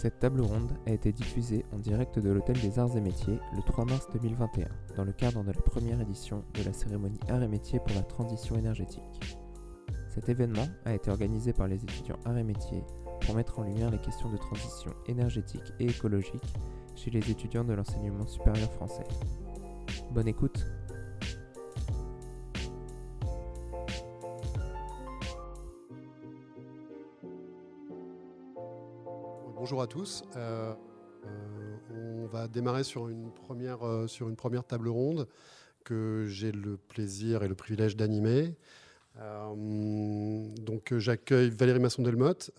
Cette table ronde a été diffusée en direct de l'Hôtel des Arts et Métiers le 3 mars 2021, dans le cadre de la première édition de la cérémonie Arts et Métiers pour la transition énergétique. Cet événement a été organisé par les étudiants Arts et Métiers pour mettre en lumière les questions de transition énergétique et écologique chez les étudiants de l'enseignement supérieur français. Bonne écoute Bonjour à tous. Euh, euh, on va démarrer sur une, première, euh, sur une première table ronde que j'ai le plaisir et le privilège d'animer. donc j'accueille Valérie Masson-Delmotte.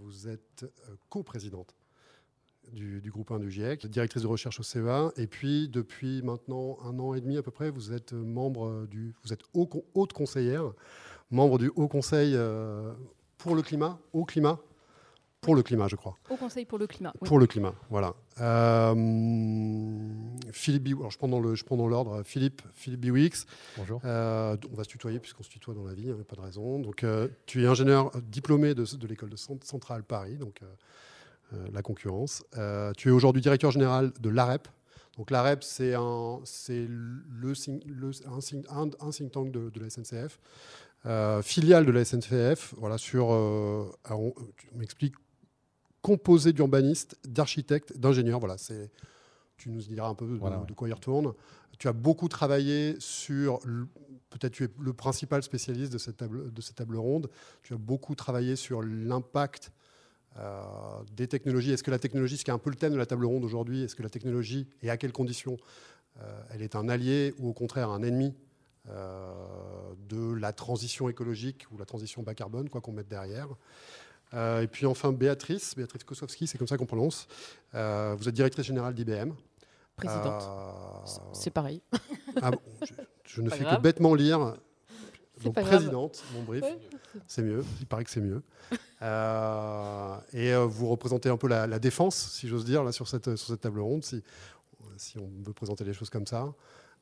vous êtes coprésidente du, du, groupe 1 du GIEC, directrice de recherche au CEA. Et puis, depuis maintenant un an et demi à peu près, vous êtes membre du, vous êtes haute conseillère, membre du Haut Conseil pour le climat, au climat, pour le climat, je crois. Au Conseil pour le climat. Pour le climat, voilà. Euh, Philippe alors je prends dans le, je prends dans l'ordre. Philippe, Philippe Biwix. Bonjour. Euh, on va se tutoyer puisqu'on se tutoie dans la vie, hein, pas de raison. Donc, euh, tu es ingénieur diplômé de, de l'école de Centrale Paris, donc la concurrence. tu es aujourd'hui directeur général de l'AREP. Donc l'AREP, c'est un, c'est le, le un, un, un, think tank de, de la SNCF. filiale de la SNCF, voilà, sur, on, tu m'expliques composé d'urbanistes, d'architectes, d'ingénieurs. Voilà, c'est, tu nous diras un peu de, quoi il retourne. Tu as beaucoup travaillé sur, peut-être tu es le principal spécialiste de cette table, de cette table ronde, tu as beaucoup travaillé sur l'impact euh, des technologies. Est-ce que la technologie, ce qui est un peu le thème de la table ronde aujourd'hui, est-ce que la technologie, et à quelles conditions, euh, elle est un allié ou au contraire un ennemi euh, de la transition écologique ou la transition bas carbone, quoi qu'on mette derrière? Et puis enfin Béatrice, Béatrice Kosowski, c'est comme ça qu'on prononce. Euh, vous êtes directrice générale d'IBM. Présidente. Euh, c'est pareil. Ah je, ne fais que bêtement lire. Donc présidente, mon brief, c'est mieux. Il paraît que c'est mieux. et vous représentez un peu la, défense, si j'ose dire, là sur cette, sur cette table ronde, si, si on veut présenter les choses comme ça.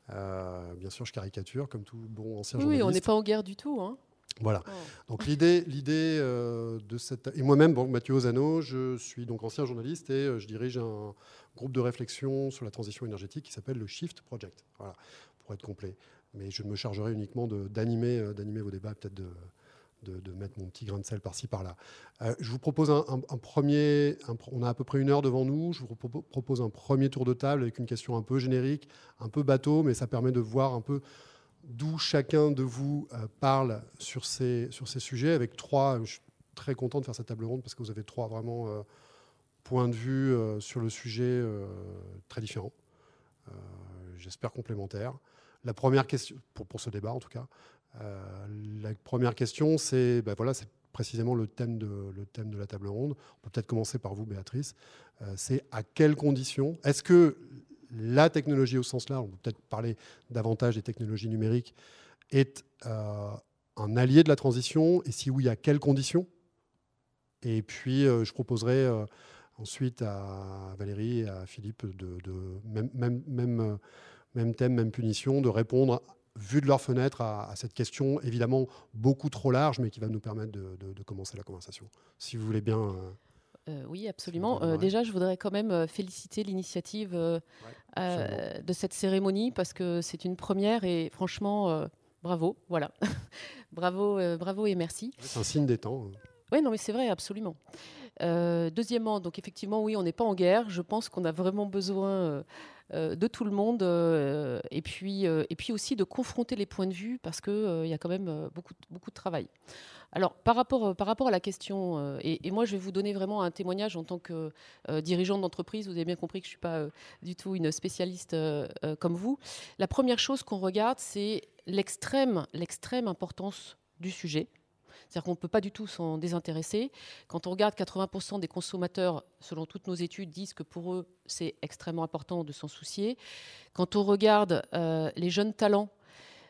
bien sûr, je caricature, comme tout bon ancien journaliste. Oui, on n'est pas en guerre du tout. Hein. Voilà. Oh. Donc l'idée, l'idée euh, de cette et moi-même, bon, Mathieu Ozano, je suis donc ancien journaliste et euh, je dirige un groupe de réflexion sur la transition énergétique qui s'appelle le Shift Project. Voilà, pour être complet. Mais je me chargerai uniquement d'animer, euh, d'animer vos débats, peut-être de, de, mettre mon petit grain de sel par-ci par-là. je vous propose un, premier. on a à peu près une heure devant nous. Je vous propose un premier tour de table avec une question un peu générique, un peu bateau, mais ça permet de voir un peu d'où chacun de vous euh, parle sur ces, sujets, avec trois, je suis très content de faire cette table ronde parce que vous avez trois vraiment euh, points de vue euh, sur le sujet très différents, j'espère complémentaires. La première question, pour, ce débat en tout cas, la première question, c'est ben voilà, précisément le thème, de, le thème de la table ronde. On peut peut-être commencer par vous, Béatrice. c'est à quelles conditions Est-ce que la technologie au sens large, on peut peut-être parler davantage des technologies numériques, est euh, un allié de la transition Et si oui, à quelles conditions? Et puis, euh, je proposerai euh, ensuite à Valérie et à Philippe de, même, thème, même punition, de répondre vu de leur fenêtre à, cette question, évidemment beaucoup trop large, mais qui va nous permettre de commencer la conversation. Si vous voulez bien. Euh, oui, absolument. Euh, déjà, je voudrais quand même euh, féliciter l'initiative de cette cérémonie parce que c'est une première et franchement, bravo. Voilà. bravo, bravo et merci. C'est un signe des temps. Hein. Oui, non, mais c'est vrai, absolument. deuxièmement, donc effectivement, oui, on n'est pas en guerre. Je pense qu'on a vraiment besoin de tout le monde et, puis, et puis aussi de confronter les points de vue parce qu'il il y a quand même beaucoup, beaucoup de travail. Alors, par rapport, euh, par rapport à la question, euh, et, moi je vais vous donner vraiment un témoignage en tant que euh, dirigeant d'entreprise, vous avez bien compris que je ne suis pas du tout une spécialiste comme vous. La première chose qu'on regarde, c'est l'extrême, l'extrême importance du sujet. C'est-à-dire qu'on ne peut pas du tout s'en désintéresser. Quand on regarde 80% des consommateurs, selon toutes nos études, disent que pour eux, c'est extrêmement important de s'en soucier. Quand on regarde les jeunes talents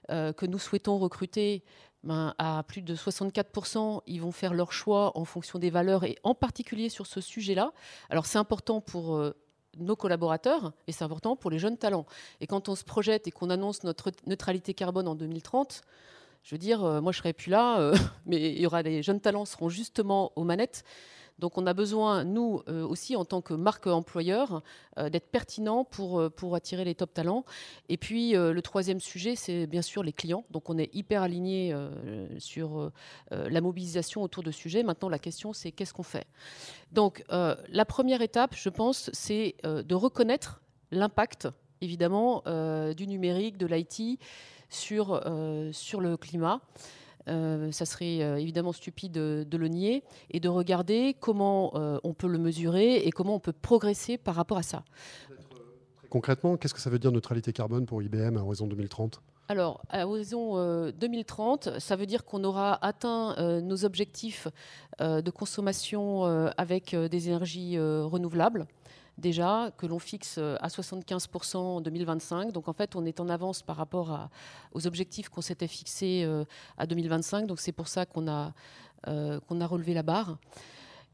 que nous souhaitons recruter, ben, à plus de 64%, ils vont faire leur choix en fonction des valeurs et en particulier sur ce sujet-là. Alors c'est important pour euh, nos collaborateurs et c'est important pour les jeunes talents. Et quand on se projette et qu'on annonce notre neutralité carbone en 2030, je veux dire, euh, moi je serai plus là, euh, mais il y aura les jeunes talents seront justement aux manettes. Donc on a besoin, nous aussi, en tant que marque employeur, d'être pertinent pour, pour attirer les top talents. Et puis le troisième sujet, c'est bien sûr les clients. Donc on est hyper aligné sur la mobilisation autour de sujets. Maintenant, la question, c'est qu'est-ce qu'on fait? Donc la première étape, je pense, c'est de reconnaître l'impact, évidemment, du numérique, de l'IT sur le climat. Euh, ça serait euh, évidemment stupide de, le nier, et de regarder comment euh, on peut le mesurer et comment on peut progresser par rapport à ça. Concrètement, qu'est-ce que ça veut dire neutralité carbone pour IBM à horizon 2030 alors, à horizon 2030, ça veut dire qu'on aura atteint nos objectifs de consommation avec des énergies renouvelables déjà, que l'on fixe euh, à 75% en 2025. Donc en fait, on est en avance par rapport aux objectifs qu'on s'était fixés euh, à 2025. Donc c'est pour ça qu'on a, euh, qu'on a relevé la barre.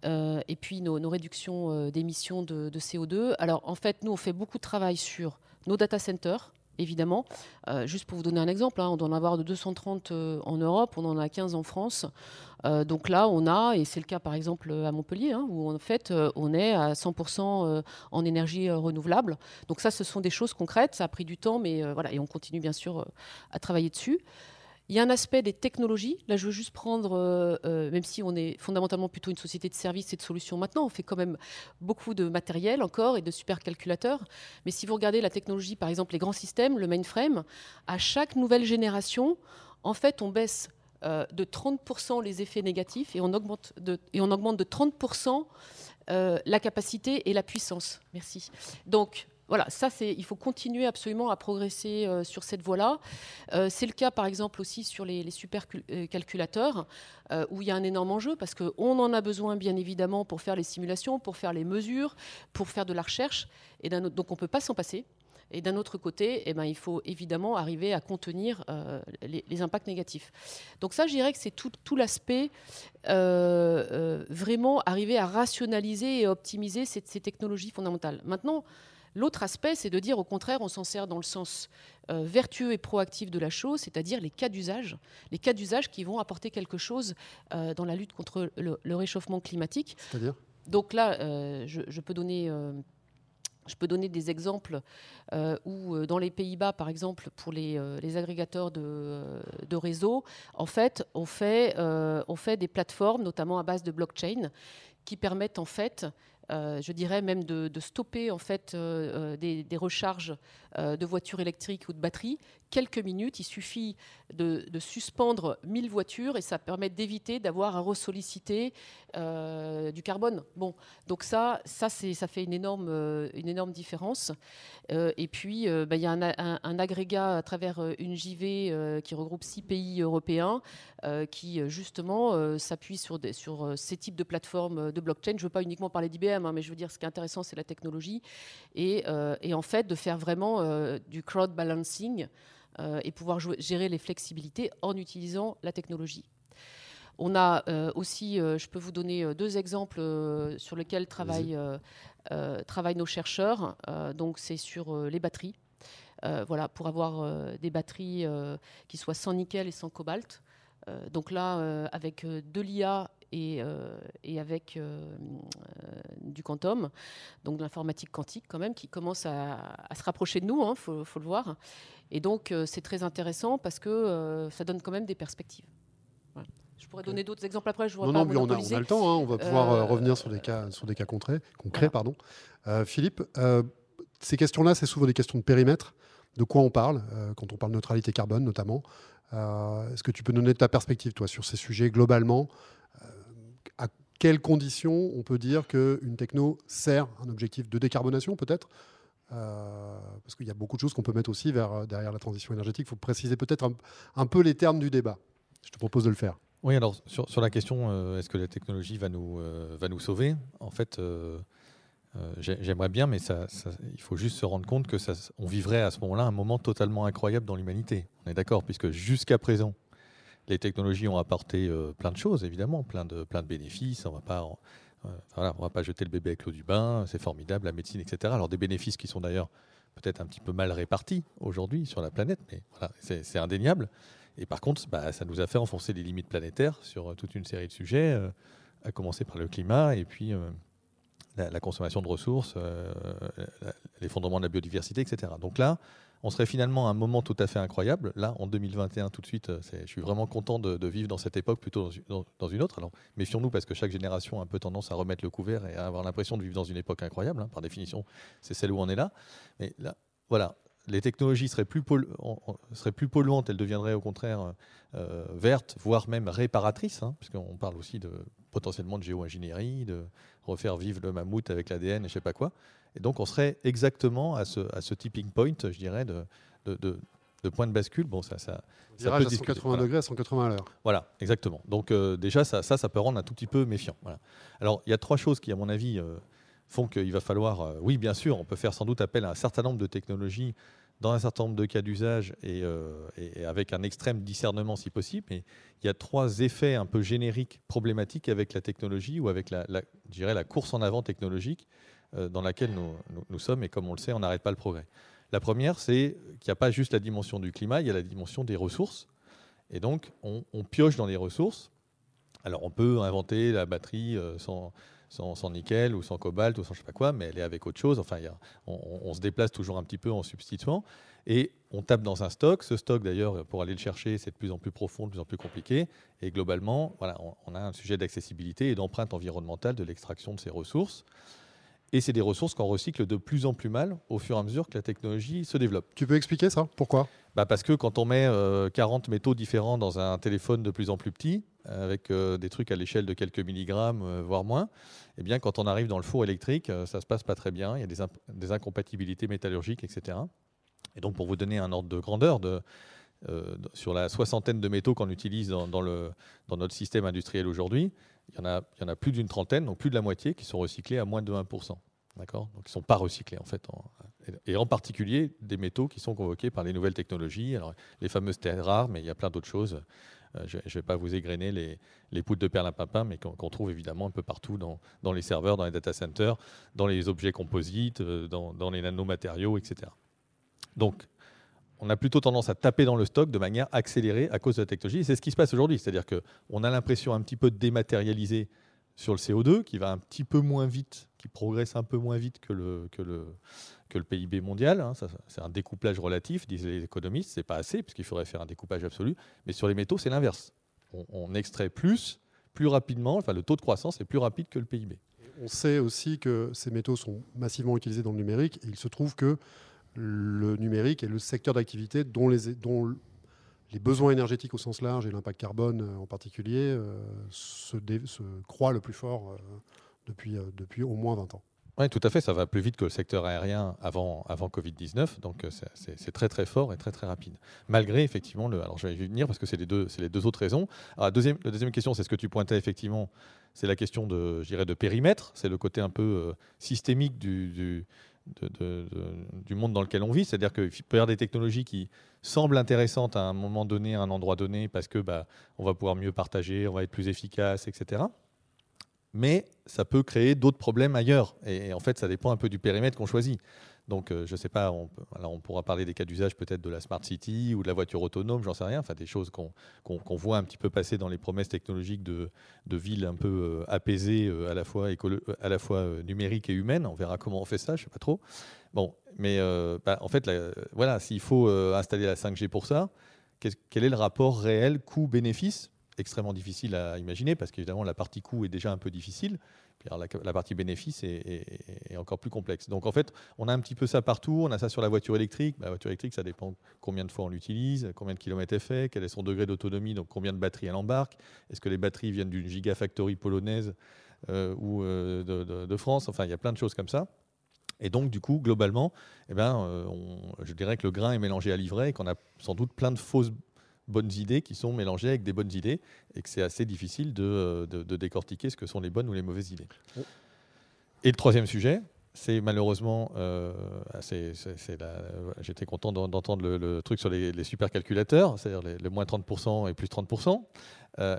et puis nos, réductions d'émissions de, de, CO2. Alors en fait, nous, on fait beaucoup de travail sur nos data centers évidemment. Euh, juste pour vous donner un exemple, hein, on doit en avoir de 230 euh, en Europe, on en a 15 en France. Euh, donc là, on a, et c'est le cas par exemple à Montpellier, hein, où en fait on est à 100% en énergie renouvelable. Donc ça, ce sont des choses concrètes, ça a pris du temps, mais voilà, et on continue bien sûr à travailler dessus. Il y a un aspect des technologies. Là, je veux juste prendre, euh, euh, même si on est fondamentalement plutôt une société de services et de solutions maintenant, on fait quand même beaucoup de matériel encore et de supercalculateurs. Mais si vous regardez la technologie, par exemple les grands systèmes, le mainframe, à chaque nouvelle génération, en fait, on baisse euh, de 30% les effets négatifs et on augmente de, et on augmente de 30% la capacité et la puissance. Merci. Donc, voilà, ça, il faut continuer absolument à progresser euh, sur cette voie-là. Euh, c'est le cas, par exemple, aussi sur les, supercalculateurs, euh, où il y a un énorme enjeu, parce qu'on en a besoin, bien évidemment, pour faire les simulations, pour faire les mesures, pour faire de la recherche. Et donc, on ne peut pas s'en passer. Et d'un autre côté, eh ben, il faut évidemment arriver à contenir les, impacts négatifs. Donc ça, je dirais que c'est tout, l'aspect, vraiment arriver à rationaliser et optimiser ces, ces technologies fondamentales. Maintenant, L'autre aspect, c'est de dire au contraire, on s'en sert dans le sens euh, vertueux et proactif de la chose, c'est-à-dire les cas d'usage, les cas d'usage qui vont apporter quelque chose euh, dans la lutte contre le, réchauffement climatique. C'est-à-dire? Donc là, euh, je, peux donner. je peux donner des exemples où, dans les Pays-Bas, par exemple, pour les, agrégateurs de, de, réseaux, en fait on, fait, on fait des plateformes, notamment à base de blockchain, qui permettent en fait euh, je dirais même de, stopper en fait euh, euh, des, des, recharges de voitures électriques ou de batteries quelques minutes. Il suffit de, suspendre 1000 voitures et ça permet d'éviter d'avoir à ressolliciter euh, du carbone. Bon, donc ça, ça, ça fait une énorme, euh, différence. Euh, et puis, bah, il y a un, agrégat à travers une JV qui regroupe six pays européens qui, justement, s'appuie sur, sur ces types de plateformes de blockchain. Je ne veux pas uniquement parler d'IBM, hein, mais je veux dire, ce qui est intéressant, c'est la technologie. Et, et, en fait, de faire vraiment du crowd balancing. Euh, et pouvoir gérer les flexibilités en utilisant la technologie. On a euh, aussi, euh, je peux vous donner deux exemples sur lesquels travaillent, travaillent nos chercheurs. donc c'est sur les batteries. voilà, pour avoir des batteries qui soient sans nickel et sans cobalt. Donc là, avec de l'IA et, et, avec du quantum, donc de l'informatique quantique quand même, qui commence à, se rapprocher de nous, il hein, faut, faut, le voir. Et donc, euh, c'est très intéressant parce que euh, ça donne quand même des perspectives. Je pourrais donner d'autres exemples après. Je non, non, mais on a, le temps. Hein. on va pouvoir euh, revenir sur des cas, sur des cas concrets. concrets pardon. Philippe, ces questions-là, c'est souvent des questions de périmètre. De quoi on parle quand on parle de neutralité carbone, notamment Est-ce que tu peux donner ta perspective, toi, sur ces sujets globalement? À quelles conditions on peut dire qu'une techno sert un objectif de décarbonation, peut-être? Euh, parce qu'il y a beaucoup de choses qu'on peut mettre aussi vers, euh, derrière la transition énergétique. Il faut préciser peut-être un, peu les termes du débat. Je te propose de le faire. Oui, alors sur, la question, euh, est-ce que la technologie va nous, va nous sauver? En fait, j'aimerais bien, mais ça, il faut juste se rendre compte que ça, on vivrait à ce moment-là un moment totalement incroyable dans l'humanité. On est d'accord, puisque jusqu'à présent, les technologies ont apporté plein de choses, évidemment, plein de, plein de bénéfices. On va pas voilà, on ne va pas jeter le bébé avec l'eau du bain, c'est formidable, la médecine, etc. Alors des bénéfices qui sont d'ailleurs peut-être un petit peu mal répartis aujourd'hui sur la planète, mais voilà, c'est indéniable. Et par contre, bah, ça nous a fait enfoncer les limites planétaires sur toute une série de sujets. Euh, à commencer par le climat et puis la, consommation de ressources, l'effondrement de la biodiversité, etc. Donc là, on serait finalement à un moment tout à fait incroyable. Là, en 2021, tout de suite, je suis vraiment content de, vivre dans cette époque plutôt dans, une autre. Alors, méfions-nous parce que chaque génération a un peu tendance à remettre le couvert et à avoir l'impression de vivre dans une époque incroyable. Hein. Par définition, c'est celle où on est là. Mais là, voilà, les technologies seraient plus, plus polluantes, elles deviendraient au contraire euh, vertes, voire même réparatrices, hein, puisqu'on parle aussi de, potentiellement de géo-ingénierie, de refaire vivre le mammouth avec l'ADN et je ne sais pas quoi. Et donc on serait exactement à ce, à ce tipping point, je dirais, de, de, point de bascule. Bon, ça, ça, ça peut à 180 degrés à 180 à l'heure. Voilà, exactement. Donc euh, déjà, ça, ça, ça, peut rendre un tout petit peu méfiant. Voilà. Alors il y a trois choses qui, à mon avis, euh, font qu'il va falloir, euh, oui bien sûr, on peut faire sans doute appel à un certain nombre de technologies dans un certain nombre de cas d'usage et, euh, avec un extrême discernement si possible. Mais il y a trois effets un peu génériques problématiques avec la technologie ou avec la, dirais la course en avant technologique euh, dans laquelle nous, sommes et comme on le sait, on n'arrête pas le progrès. La première, c'est qu'il n'y a pas juste la dimension du climat, il y a la dimension des ressources. Et donc, on, on pioche dans les ressources. Alors, on peut inventer la batterie sans sans, nickel ou sans cobalt ou sans je sais pas quoi, mais elle est avec autre chose. Enfin, on, se déplace toujours un petit peu en substituant et on tape dans un stock. Ce stock, d'ailleurs, pour aller le chercher, c'est de plus en plus profond, de plus en plus compliqué. Et globalement, voilà, on, a un sujet d'accessibilité et d'empreinte environnementale de l'extraction de ces ressources. Et c'est des ressources qu'on recycle de plus en plus mal au fur et à mesure que la technologie se développe. Tu peux expliquer ça? Pourquoi? Bah Parce que quand on met 40 euh, métaux différents dans un téléphone de plus en plus petit, avec euh, des trucs à l'échelle de quelques milligrammes, euh, voire moins, eh bien, quand on arrive dans le four électrique, ça ne se passe pas très bien. Il y a des, incompatibilités métallurgiques, etc. Et donc, pour vous donner un ordre de grandeur, de, sur la soixantaine de métaux qu'on utilise dans, notre système industriel aujourd'hui, il y en a, il y en a plus d'une trentaine, donc plus de la moitié, qui sont recyclés à moins de 1%. D'accord? Donc, ils ne sont pas recyclés, en fait. et en particulier des métaux qui sont convoqués par les nouvelles technologies. Alors, les fameuses terres rares, mais il y a plein d'autres choses. Euh, je ne vais pas vous égrener les, les poudres de perlimpinpin, mais qu'on trouve évidemment un peu partout dans, les serveurs, dans les data centers, dans les objets composites, euh, dans, les nanomatériaux, etc. Donc, on a plutôt tendance à taper dans le stock de manière accélérée à cause de la technologie. C'est ce qui se passe aujourd'hui. C'est-à-dire qu'on a l'impression un petit peu de dématérialiser sur le CO2, qui va un petit peu moins vite, qui progresse un peu moins vite que le, que le PIB mondial. Hein. c'est un découplage relatif, disent les économistes. C'est pas assez, puisqu'il faudrait faire un découpage absolu. Mais sur les métaux, c'est l'inverse. On, extrait plus, plus rapidement. Enfin, le taux de croissance est plus rapide que le PIB. On sait aussi que ces métaux sont massivement utilisés dans le numérique. Et il se trouve que le numérique est le secteur d'activité dont les, besoins énergétiques au sens large et l'impact carbone euh, en particulier euh, se, se, croient le plus fort euh, depuis au moins 20 ans. Oui, tout à fait. Ça va plus vite que le secteur aérien avant, avant Covid-19. Donc, c'est très, très fort et très, très rapide. Malgré, effectivement, le. Alors, je vais y venir parce que c'est les, deux, les deux autres raisons. La, deuxième, la deuxième question, c'est ce que tu pointais, effectivement. C'est la question de, de périmètre. C'est le côté un peu systémique du, du monde dans lequel on vit. C'est-à-dire qu'il peut y avoir des technologies qui semblent intéressantes à un moment donné, à un endroit donné, parce que bah, on va pouvoir mieux partager, on va être plus efficace, etc. Mais ça peut créer d'autres problèmes ailleurs. Et, en fait, ça dépend un peu du périmètre qu'on choisit. Donc, euh, je ne sais pas, on, on pourra parler des cas d'usage peut-être de la Smart City ou de la voiture autonome, j'en sais rien, enfin des choses qu'on voit un petit peu passer dans les promesses technologiques de, villes un peu euh, apaisées, euh, à la fois, à la numériques et humaines. On verra comment on fait ça, je ne sais pas trop. Bon, mais bah, en fait, voilà, s'il faut installer la 5G pour ça, quel est le rapport réel coût-bénéfice extrêmement difficile à imaginer parce qu'évidemment la partie coût est déjà un peu difficile la, partie bénéfice est, encore plus complexe. Donc en fait, on a un petit peu ça partout. On a ça sur la voiture électrique. La voiture électrique, ça dépend combien de fois on l'utilise, combien de kilomètres est fait, quel est son degré d'autonomie, donc combien de batteries elle embarque. Est-ce que les batteries viennent d'une gigafactory polonaise euh, ou euh, de, France? Enfin, il y a plein de choses comme ça. Et donc, du coup, globalement, eh ben, euh, je dirais que le grain est mélangé à l'ivraie et qu'on a sans doute plein de fausses bonnes idées qui sont mélangées avec des bonnes idées et que c'est assez difficile de, euh, de, décortiquer ce que sont les bonnes ou les mauvaises idées. Et le troisième sujet, c'est malheureusement, euh, j'étais content d'entendre le, truc sur les, supercalculateurs, c'est-à-dire le moins 30% et plus 30%. Euh,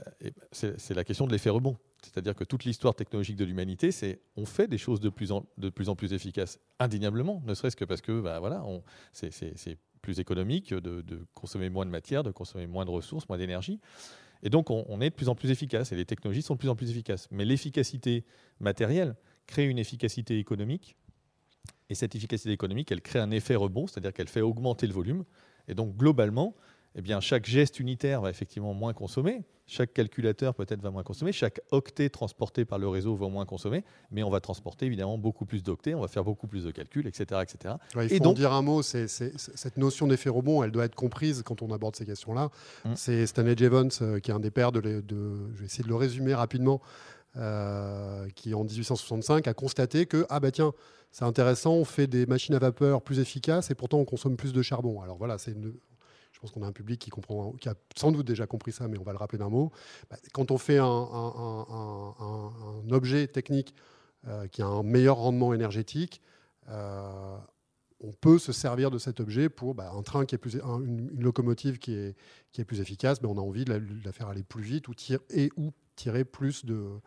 c'est la question de l'effet rebond. C'est-à-dire que toute l'histoire technologique de l'humanité, c'est on fait des choses de plus en, de plus, en plus efficaces, indéniablement, ne serait-ce que parce que bah, voilà, c'est plus économique de, consommer moins de matière, de consommer moins de ressources, moins d'énergie. Et donc, on, est de plus en plus efficace et les technologies sont de plus en plus efficaces. Mais l'efficacité matérielle crée une efficacité économique. Et cette efficacité économique, elle crée un effet rebond, c'est-à-dire qu'elle fait augmenter le volume. Et donc, globalement, eh bien, chaque geste unitaire va effectivement moins consommer, chaque calculateur peut-être va moins consommer, chaque octet transporté par le réseau va moins consommer, mais on va transporter évidemment beaucoup plus d'octets, on va faire beaucoup plus de calculs, etc. etc. il faut Et donc, en dire un mot, cette notion d'effet rebond, elle doit être comprise quand on aborde ces questions-là. Mm. C'est Stanley Evans, euh, qui est un des pères de, les- de- je vais essayer de le résumer rapidement, euh, qui en 1865 a constaté que, ah bah tiens, c'est intéressant, on fait des machines à vapeur plus efficaces et pourtant on consomme plus de charbon. Alors voilà, c'est une- je pense qu'on a un public qui, comprend, qui a sans doute déjà compris ça, mais on va le rappeler d'un mot. Bah, Quand on fait un, objet technique euh, qui a un meilleur rendement énergétique, euh, on peut se servir de cet objet pour bah, un train qui est plus, un- une, locomotive qui est, qui est plus efficace. mais on a envie de la, faire aller plus vite ou tirer, et ou tirer plus de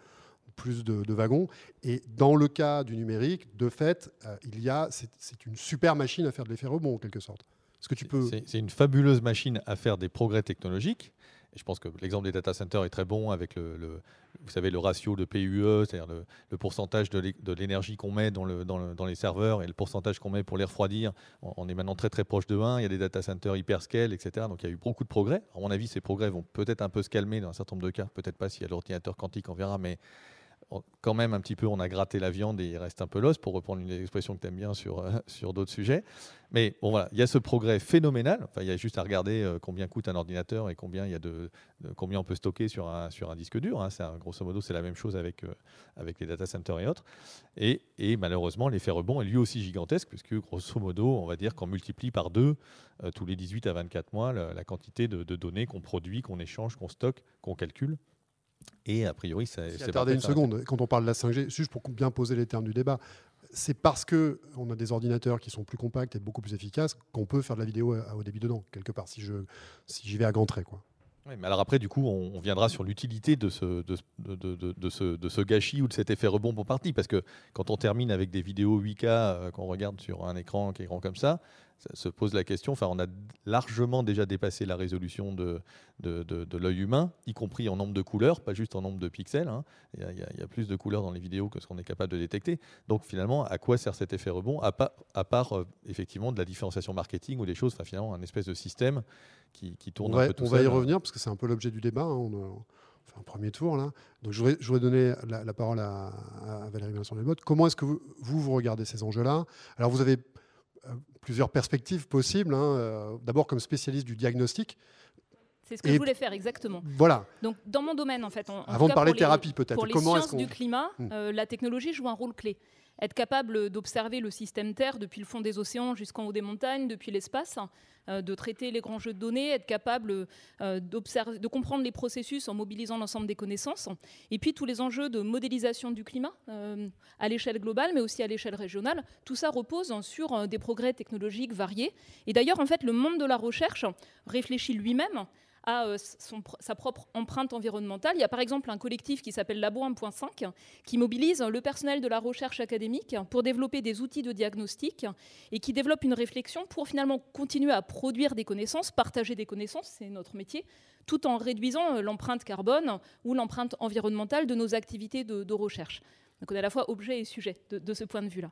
plus de, wagons. Et dans le cas du numérique, de fait, euh, il y a, c'est une super machine à faire de l'effet rebond en quelque sorte. Est-ce que tu peux C'est une fabuleuse machine à faire des progrès technologiques. Et je pense que l'exemple des data centers est très bon avec le, le- vous savez, le ratio de PUE, c'est-à-dire le, le pourcentage de l'é- de l'énergie qu'on met dans, le- dans le- dans les serveurs et le pourcentage qu'on met pour les refroidir. On, on est maintenant très très proche de 1. Il y a des data centers hyperscale, etc. Donc il y a eu beaucoup de progrès. À mon avis, ces progrès vont peut-être un peu se calmer dans un certain nombre de cas. Peut-être pas s'il y a l'ordinateur quantique, on verra. Mais quand même un petit peu, on a gratté la viande et il reste un peu l'os, pour reprendre une expression que tu aimes bien sur, euh, sur d'autres sujets. Mais bon, voilà, il y a ce progrès phénoménal. Il y a juste à regarder euh, combien coûte un ordinateur et combien, il y a de, combien on peut stocker sur un, sur un disque dur. hein. Grosso modo, c'est la même chose avec, euh, avec les data centers et autres. Et, malheureusement, l'effet rebond est lui aussi gigantesque, puisque grosso modo, on va dire qu'on multiplie par deux tous les 18 à 24 mois la, quantité de données qu'on produit, qu'on échange, qu'on stocke, qu'on calcule. Et a priori, ça, pas une seconde. Quand on parle de la 5G, juste pour bien poser les termes du débat, c'est parce que on a des ordinateurs qui sont plus compacts et beaucoup plus efficaces qu'on peut faire de la vidéo à haut débit dedans, quelque part, si je si j'y vais à grands traits. Quoi. Oui, mais alors après, du coup, on, on viendra sur l'utilité de ce, de- de ce, de ce gâchis ou de cet effet rebond pour partie. Parce que quand on termine avec des vidéos 8K euh, qu'on regarde sur un écran qui est grand comme ça, ça se pose la question. Enfin, on a largement déjà dépassé la résolution de, de, de- de l'œil humain, y compris en nombre de couleurs, pas juste en nombre de pixels. hein. Il y, a- il y plus de couleurs dans les vidéos que ce qu'on est capable de détecter. Donc finalement, à quoi sert cet effet rebond À part, à part, euh, effectivement de la différenciation marketing ou des choses, enfin finalement un espèce de système qui, qui tourne On un peu tout on va y revenir parce que c'est un peu l'objet du débat. hein. On, on fait un premier tour là. Donc je voudrais, donner la, la parole à, à Valérie Vincent Delmotte. Comment est-ce que vous, vous, vous regardez ces enjeux-là? Alors vous avez euh, plusieurs perspectives possibles. hein. Euh, D'abord comme spécialiste du diagnostic. C'est ce que Et- je voulais faire exactement. Voilà. Donc, dans mon domaine, en fait, en, en Avant de parler thérapie peut-être. Pour les Comment sciences du climat, Hmm. euh, la technologie joue un rôle clé. Être capable d'observer le système Terre depuis le fond des océans jusqu'en haut des montagnes, depuis l'espace, euh, de traiter les grands jeux de données, être capable euh, de comprendre les processus en mobilisant l'ensemble des connaissances, et puis tous les enjeux de modélisation du climat euh, à l'échelle globale, mais aussi à l'échelle régionale. Tout ça repose sur des progrès technologiques variés. Et d'ailleurs, en fait, le monde de la recherche réfléchit lui-même à euh, sa propre empreinte environnementale. Il y a par exemple un collectif qui s'appelle Labo 1.5 qui mobilise le personnel de la recherche académique pour développer des outils de diagnostic et qui développe une réflexion pour finalement continuer à produire des connaissances, partager des connaissances, c'est notre métier, tout en réduisant euh, l'empreinte carbone ou l'empreinte environnementale de nos activités de, recherche. Donc on est à la fois objet et sujet de ce point de vue-là.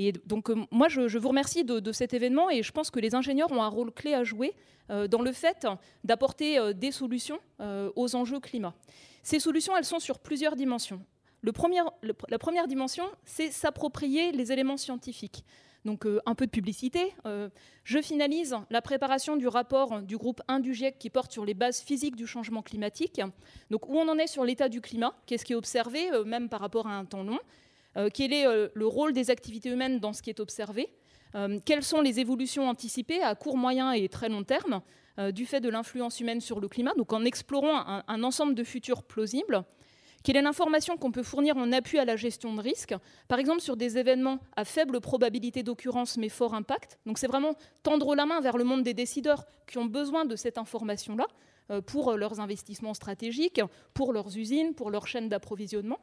Et donc euh, moi, je, vous remercie de, de cet événement et je pense que les ingénieurs ont un rôle clé à jouer euh, dans le fait d'apporter euh, des solutions aux enjeux climat. Ces solutions, elles sont sur plusieurs dimensions. La première dimension, c'est s'approprier les éléments scientifiques. Donc un peu de publicité. Je finalise la préparation du rapport du groupe 1 du GIEC qui porte sur les bases physiques du changement climatique. Donc où on en est sur l'état du climat, qu'est-ce qui est observé, même par rapport à un temps long, quel est euh, le rôle des activités humaines dans ce qui est observé, Euh, quelles sont les évolutions anticipées à court, moyen et très long terme euh, du fait de l'influence humaine sur le climat, donc en explorant un, ensemble de futurs plausibles. Quelle est l'information qu'on peut fournir en appui à la gestion de risque, par exemple sur des événements à faible probabilité d'occurrence mais fort impact Donc c'est vraiment tendre la main vers le monde des décideurs qui ont besoin de cette information-là euh, pour leurs investissements stratégiques, pour leurs usines, pour leurs chaînes d'approvisionnement.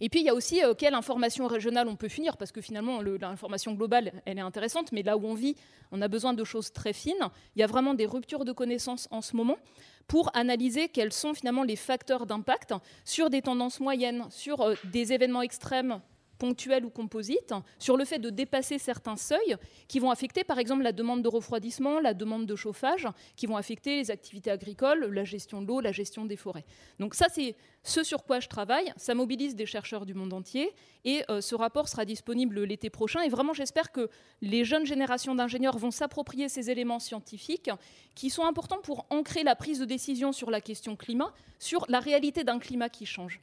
Et puis il y a aussi quelle information régionale on peut finir, parce que finalement l'information globale, elle est intéressante, mais là où on vit, on a besoin de choses très fines. Il y a vraiment des ruptures de connaissances en ce moment pour analyser quels sont finalement les facteurs d'impact sur des tendances moyennes, sur des événements extrêmes ponctuels ou composites, sur le fait de dépasser certains seuils qui vont affecter par exemple la demande de refroidissement, la demande de chauffage, qui vont affecter les activités agricoles, la gestion de l'eau, la gestion des forêts. Donc ça, c'est ce sur quoi je travaille. Ça mobilise des chercheurs du monde entier et euh, ce rapport sera disponible l'été prochain. Et vraiment, j'espère que les jeunes générations d'ingénieurs vont s'approprier ces éléments scientifiques qui sont importants pour ancrer la prise de décision sur la question climat, sur la réalité d'un climat qui change.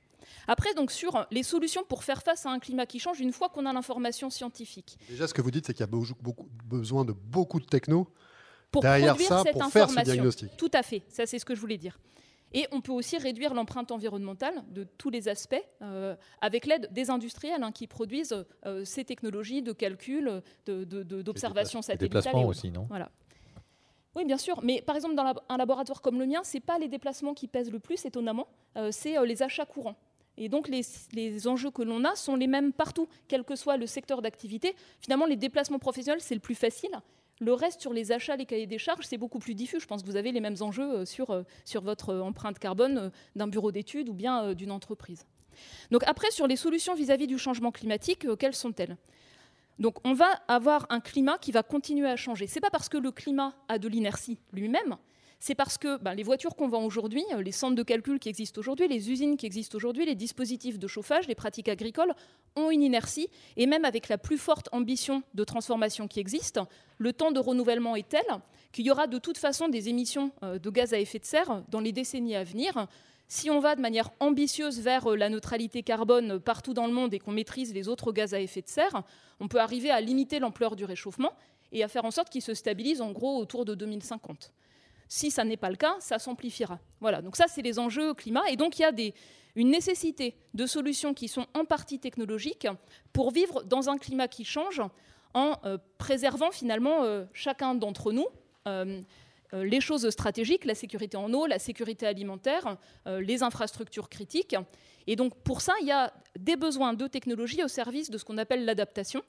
Après, donc, sur les solutions pour faire face à un climat qui change une fois qu'on a l'information scientifique. Déjà, ce que vous dites, c'est qu'il y a beaucoup, besoin de beaucoup de techno pour derrière ça cette pour information. faire ce diagnostic. Tout à fait, ça c'est ce que je voulais dire. Et on peut aussi réduire l'empreinte environnementale de tous les aspects euh, avec l'aide des industriels hein, qui produisent euh, ces technologies de calcul, d'observation de, de, satellitale. déplacements aussi, non? Voilà. Oui, bien sûr. Mais par exemple, dans un laboratoire comme le mien, ce n'est pas les déplacements qui pèsent le plus, étonnamment, euh, c'est les achats courants. Et donc les, enjeux que l'on a sont les mêmes partout, quel que soit le secteur d'activité. Finalement, les déplacements professionnels, c'est le plus facile. Le reste sur les achats, les cahiers des charges, c'est beaucoup plus diffus. Je pense que vous avez les mêmes enjeux euh, sur, euh, sur votre empreinte carbone euh, d'un bureau d'études ou bien d'une entreprise. Donc après, sur les solutions vis-à-vis du changement climatique, quelles sont-elles? Donc on va avoir un climat qui va continuer à changer. Ce n'est pas parce que le climat a de l'inertie lui-même, c'est parce que ben, les voitures qu'on vend aujourd'hui, euh, les centres de calcul qui existent aujourd'hui, les usines qui existent aujourd'hui, les dispositifs de chauffage, les pratiques agricoles ont une inertie, et même avec la plus forte ambition de transformation qui existe, le temps de renouvellement est tel qu'il y aura de toute façon des émissions euh, de gaz à effet de serre dans les décennies à venir. Si on va de manière ambitieuse vers euh, la neutralité carbone partout dans le monde et qu'on maîtrise les autres gaz à effet de serre, on peut arriver à limiter l'ampleur du réchauffement et à faire en sorte qu'il se stabilise en gros autour de 2050. Si ça n'est pas le cas, ça s'amplifiera. Voilà, donc ça, c'est les enjeux climat. Et donc, il y a une nécessité de solutions qui sont en partie technologiques pour vivre dans un climat qui change en euh, préservant finalement euh, chacun d'entre nous euh, les choses stratégiques, la sécurité en eau, la sécurité alimentaire, les infrastructures critiques. Et donc pour ça, il y a des besoins de technologie au service de ce qu'on appelle l'adaptation,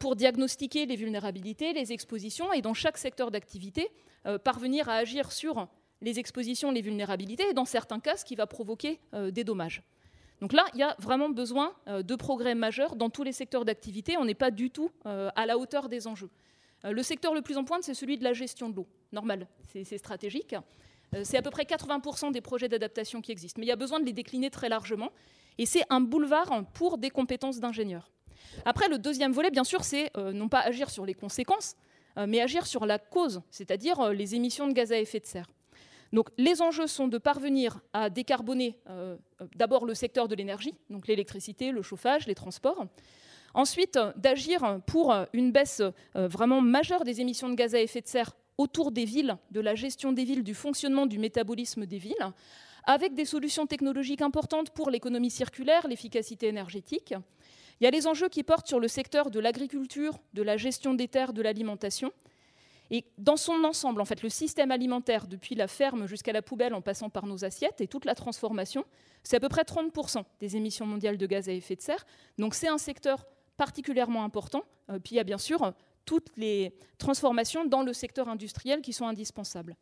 pour diagnostiquer les vulnérabilités, les expositions, et dans chaque secteur d'activité, euh, parvenir à agir sur les expositions, les vulnérabilités, et dans certains cas, ce qui va provoquer euh, des dommages. Donc là, il y a vraiment besoin euh, de progrès majeurs dans tous les secteurs d'activité. On n'est pas du tout à la hauteur des enjeux. le secteur le plus en pointe, c'est celui de la gestion de l'eau. Normal, c'est stratégique. c'est à peu près 80% des projets d'adaptation qui existent. Mais il y a besoin de les décliner très largement. Et c'est un boulevard pour des compétences d'ingénieurs. Après, le deuxième volet, bien sûr, c'est non pas agir sur les conséquences, euh, mais agir sur la cause, c'est-à-dire euh, les émissions de gaz à effet de serre. Donc les enjeux sont de parvenir à décarboner euh, d'abord le secteur de l'énergie, donc l'électricité, le chauffage, les transports. Ensuite, d'agir pour une baisse vraiment majeure des émissions de gaz à effet de serre autour des villes, de la gestion des villes, du fonctionnement du métabolisme des villes, avec des solutions technologiques importantes pour l'économie circulaire, l'efficacité énergétique, il y a les enjeux qui portent sur le secteur de l'agriculture, de la gestion des terres, de l'alimentation. Et dans son ensemble, en fait, le système alimentaire, depuis la ferme jusqu'à la poubelle, en passant par nos assiettes et toute la transformation, c'est à peu près 30% des émissions mondiales de gaz à effet de serre. Donc c'est un secteur particulièrement important. Euh, puis il y a bien sûr toutes les transformations dans le secteur industriel qui sont indispensables.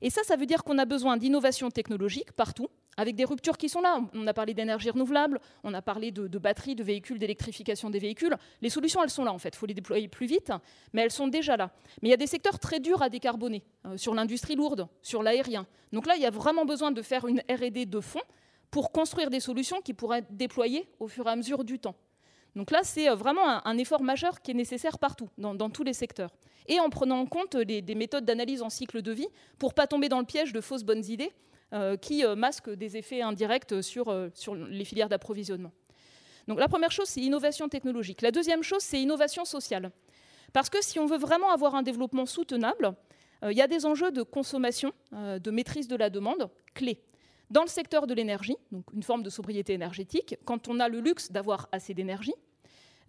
Et ça, ça veut dire qu'on a besoin d'innovation technologique partout, avec des ruptures qui sont là. On a parlé d'énergie renouvelable, on a parlé de, batteries, de véhicules, d'électrification des véhicules. Les solutions, elles sont là en fait. Il faut les déployer plus vite, mais elles sont déjà là. Mais il y a des secteurs très durs à décarboner, euh, sur l'industrie lourde, sur l'aérien. Donc là, il y a vraiment besoin de faire une R&D de fond pour construire des solutions qui pourraient être déployées au fur et à mesure du temps. Donc là, c'est euh, vraiment un, effort majeur qui est nécessaire partout, dans, tous les secteurs. Et en prenant en compte des méthodes d'analyse en cycle de vie pour ne pas tomber dans le piège de fausses bonnes idées qui euh, masquent des effets indirects sur, sur les filières d'approvisionnement. Donc la première chose, c'est innovation technologique. La deuxième chose, c'est innovation sociale. Parce que si on veut vraiment avoir un développement soutenable, il y a des enjeux de consommation, de maîtrise de la demande clés. Dans le secteur de l'énergie, donc une forme de sobriété énergétique, quand on a le luxe d'avoir assez d'énergie,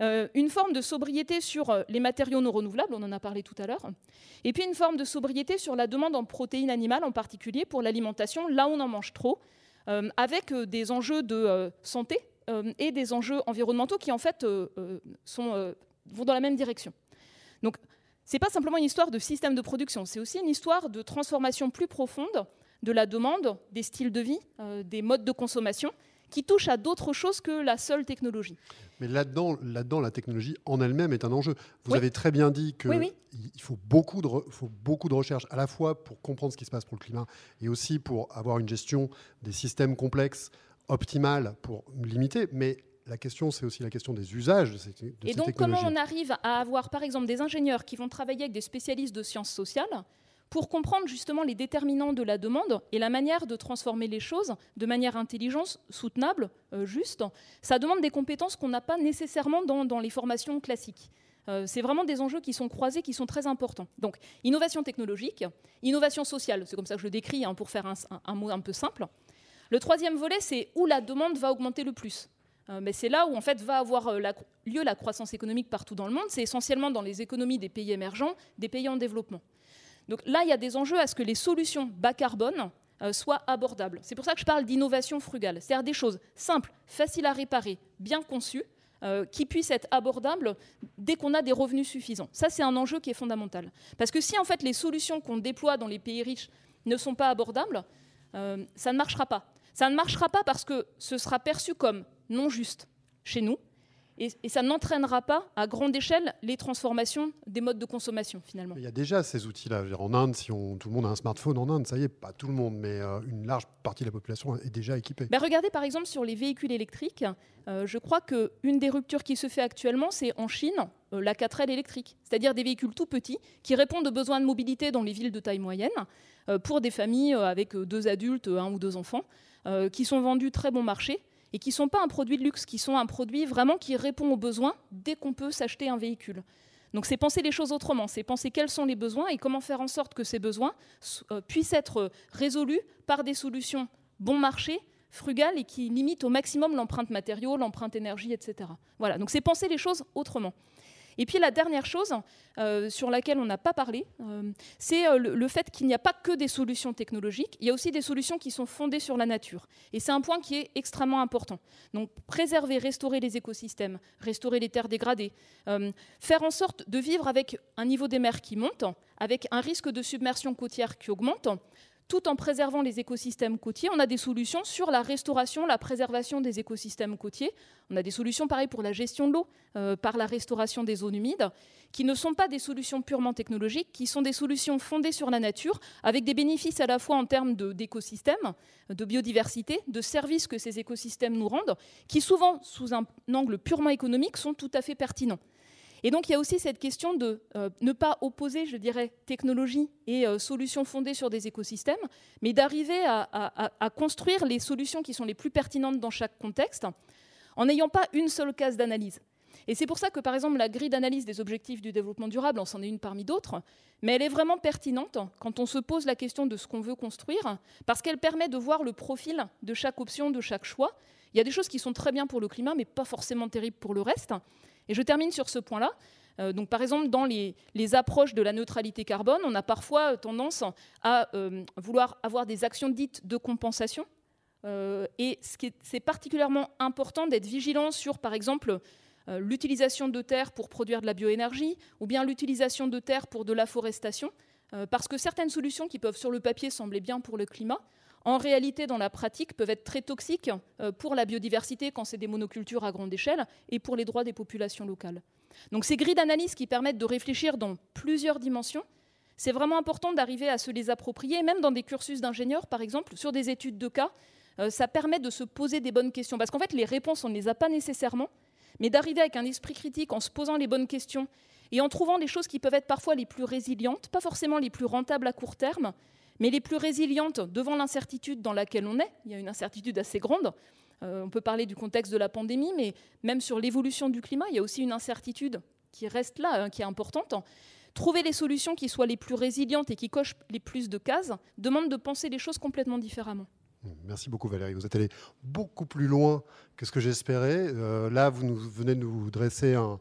euh, une forme de sobriété sur euh, les matériaux non renouvelables, on en a parlé tout à l'heure, et puis une forme de sobriété sur la demande en protéines animales, en particulier pour l'alimentation, là où on en mange trop, euh, avec des enjeux de santé et des enjeux environnementaux qui en fait vont dans la même direction. Donc c'est pas simplement une histoire de système de production, c'est aussi une histoire de transformation plus profonde de la demande, des styles de vie, des modes de consommation, qui touche à d'autres choses que la seule technologie. Mais là-dedans, là-dedans, la technologie en elle-même est un enjeu. Vous avez très bien dit qu'il faut beaucoup, de faut beaucoup de recherches à la fois pour comprendre ce qui se passe pour le climat et aussi pour avoir une gestion des systèmes complexes optimale pour limiter. Mais la question, c'est aussi la question des usages de ces, de Et donc, comment on arrive à avoir, par exemple, des ingénieurs qui vont travailler avec des spécialistes de sciences sociales pour comprendre justement les déterminants de la demande et la manière de transformer les choses de manière intelligente, soutenable, euh, juste. Ça demande des compétences qu'on n'a pas nécessairement dans, les formations classiques. Euh, c'est vraiment des enjeux qui sont croisés, qui sont très importants. Donc, innovation technologique, innovation sociale, c'est comme ça que je le décris, hein, pour faire un, mot un peu simple. Le troisième volet, c'est où la demande va augmenter le plus. Euh, mais c'est là où en fait va avoir lieu la croissance économique partout dans le monde. C'est essentiellement dans les économies des pays émergents, des pays en développement. Donc là, il y a des enjeux à ce que les solutions bas carbone euh, soient abordables. C'est pour ça que je parle d'innovation frugale, c'est-à-dire des choses simples, faciles à réparer, bien conçues, euh, qui puissent être abordables dès qu'on a des revenus suffisants. Ça, c'est un enjeu qui est fondamental. Parce que si en fait les solutions qu'on déploie dans les pays riches ne sont pas abordables, euh, ça ne marchera pas. Ça ne marchera pas parce que ce sera perçu comme non juste chez nous, et, ça n'entraînera pas à grande échelle les transformations des modes de consommation finalement. Il y a déjà ces outils-là. En Inde, si on, tout le monde a un smartphone en Inde, ça y est, pas tout le monde, mais euh, une large partie de la population est déjà équipée. Ben, regardez par exemple sur les véhicules électriques. Euh, je crois qu'une des ruptures qui se fait actuellement, c'est en Chine, euh, la 4L électrique, c'est-à-dire des véhicules tout petits qui répondent aux besoins de mobilité dans les villes de taille moyenne pour des familles avec deux adultes, un ou deux enfants, qui sont vendus très bon marché et qui ne sont pas un produit de luxe, qui sont un produit vraiment qui répond aux besoins dès qu'on peut s'acheter un véhicule. Donc c'est penser les choses autrement, c'est penser quels sont les besoins et comment faire en sorte que ces besoins euh, puissent être résolus par des solutions bon marché, frugales et qui limitent au maximum l'empreinte matériaux, l'empreinte énergie, etc. Voilà, donc c'est penser les choses autrement. Et puis la dernière chose euh, sur laquelle on n'a pas parlé, euh, c'est euh, le, fait qu'il n'y a pas que des solutions technologiques, il y a aussi des solutions qui sont fondées sur la nature. Et c'est un point qui est extrêmement important. Donc préserver, restaurer les écosystèmes, restaurer les terres dégradées, faire en sorte de vivre avec un niveau des mers qui monte, avec un risque de submersion côtière qui augmente, tout en préservant les écosystèmes côtiers. On a des solutions sur la restauration, la préservation des écosystèmes côtiers. On a des solutions pareilles pour la gestion de l'eau, euh, par la restauration des zones humides, qui ne sont pas des solutions purement technologiques, qui sont des solutions fondées sur la nature, avec des bénéfices à la fois en termes d'écosystèmes, de biodiversité, de services que ces écosystèmes nous rendent, qui souvent, sous un angle purement économique, sont tout à fait pertinents. Et donc il y a aussi cette question de euh, ne pas opposer, je dirais, technologie et euh, solutions fondées sur des écosystèmes, mais d'arriver à, construire les solutions qui sont les plus pertinentes dans chaque contexte, en n'ayant pas une seule case d'analyse. Et c'est pour ça que, par exemple, la grille d'analyse des objectifs du développement durable, on s'en est une parmi d'autres, mais elle est vraiment pertinente quand on se pose la question de ce qu'on veut construire, parce qu'elle permet de voir le profil de chaque option, de chaque choix. Il y a des choses qui sont très bien pour le climat, mais pas forcément terribles pour le reste. Et je termine sur ce point-là. Euh, par exemple, dans les, approches de la neutralité carbone, on a parfois tendance à euh, vouloir avoir des actions dites de compensation. Euh, et c'est particulièrement important d'être vigilant sur, par exemple, l'utilisation de terre pour produire de la bioénergie ou bien l'utilisation de terre pour de l'afforestation, parce que certaines solutions qui peuvent sur le papier sembler bien pour le climat en réalité, dans la pratique, peuvent être très toxiques euh, pour la biodiversité quand c'est des monocultures à grande échelle et pour les droits des populations locales. Donc ces grilles d'analyse qui permettent de réfléchir dans plusieurs dimensions, c'est vraiment important d'arriver à se les approprier, même dans des cursus d'ingénieurs, par exemple, sur des études de cas, euh, ça permet de se poser des bonnes questions. Parce qu'en fait, les réponses, on ne les a pas nécessairement, mais d'arriver avec un esprit critique en se posant les bonnes questions et en trouvant des choses qui peuvent être parfois les plus résilientes, pas forcément les plus rentables à court terme, mais les plus résilientes devant l'incertitude dans laquelle on est. Il y a une incertitude assez grande. Euh, on peut parler du contexte de la pandémie, mais même sur l'évolution du climat, il y a aussi une incertitude qui reste là, hein, qui est importante. Trouver les solutions qui soient les plus résilientes et qui cochent les plus de cases demande de penser les choses complètement différemment. Merci beaucoup Valérie. Vous êtes allé beaucoup plus loin que ce que j'espérais. Euh, là, vous venez de nous dresser un,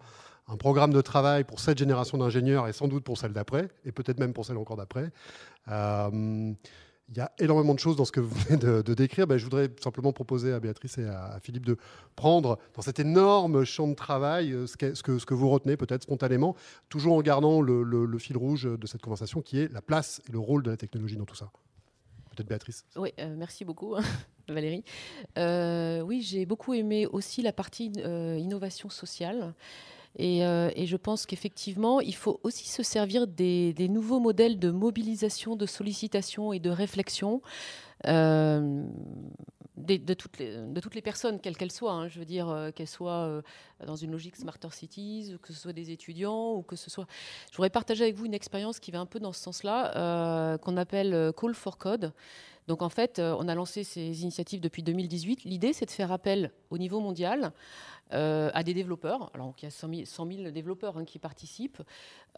un programme de travail pour cette génération d'ingénieurs et sans doute pour celle d'après, et peut-être même pour celle encore d'après. Euh, il y a énormément de choses dans ce que vous venez de, décrire. Ben, je voudrais simplement proposer à Béatrice et à, Philippe de prendre dans cet énorme champ de travail euh, ce que, vous retenez peut-être spontanément, toujours en gardant le, fil rouge de cette conversation qui est la place et le rôle de la technologie dans tout ça. Peut-être Béatrice. Oui, euh, merci beaucoup. Valérie. Oui, j'ai beaucoup aimé aussi la partie innovation sociale. Euh, et, je pense qu'effectivement, il faut aussi se servir des, nouveaux modèles de mobilisation, de sollicitation et de réflexion. Euh, de, toutes les, personnes, quelles qu'elles soient. Hein. je veux dire, euh, qu'elles soient dans une logique Smarter Cities, que ce soit des étudiants, ou que ce soit. Je voudrais partager avec vous une expérience qui va un peu dans ce sens-là, qu'on appelle Call for Code. Donc en fait, on a lancé ces initiatives depuis 2018. L'idée, c'est de faire appel au niveau mondial euh, à des développeurs. Alors, il y a 100 000, développeurs hein, qui participent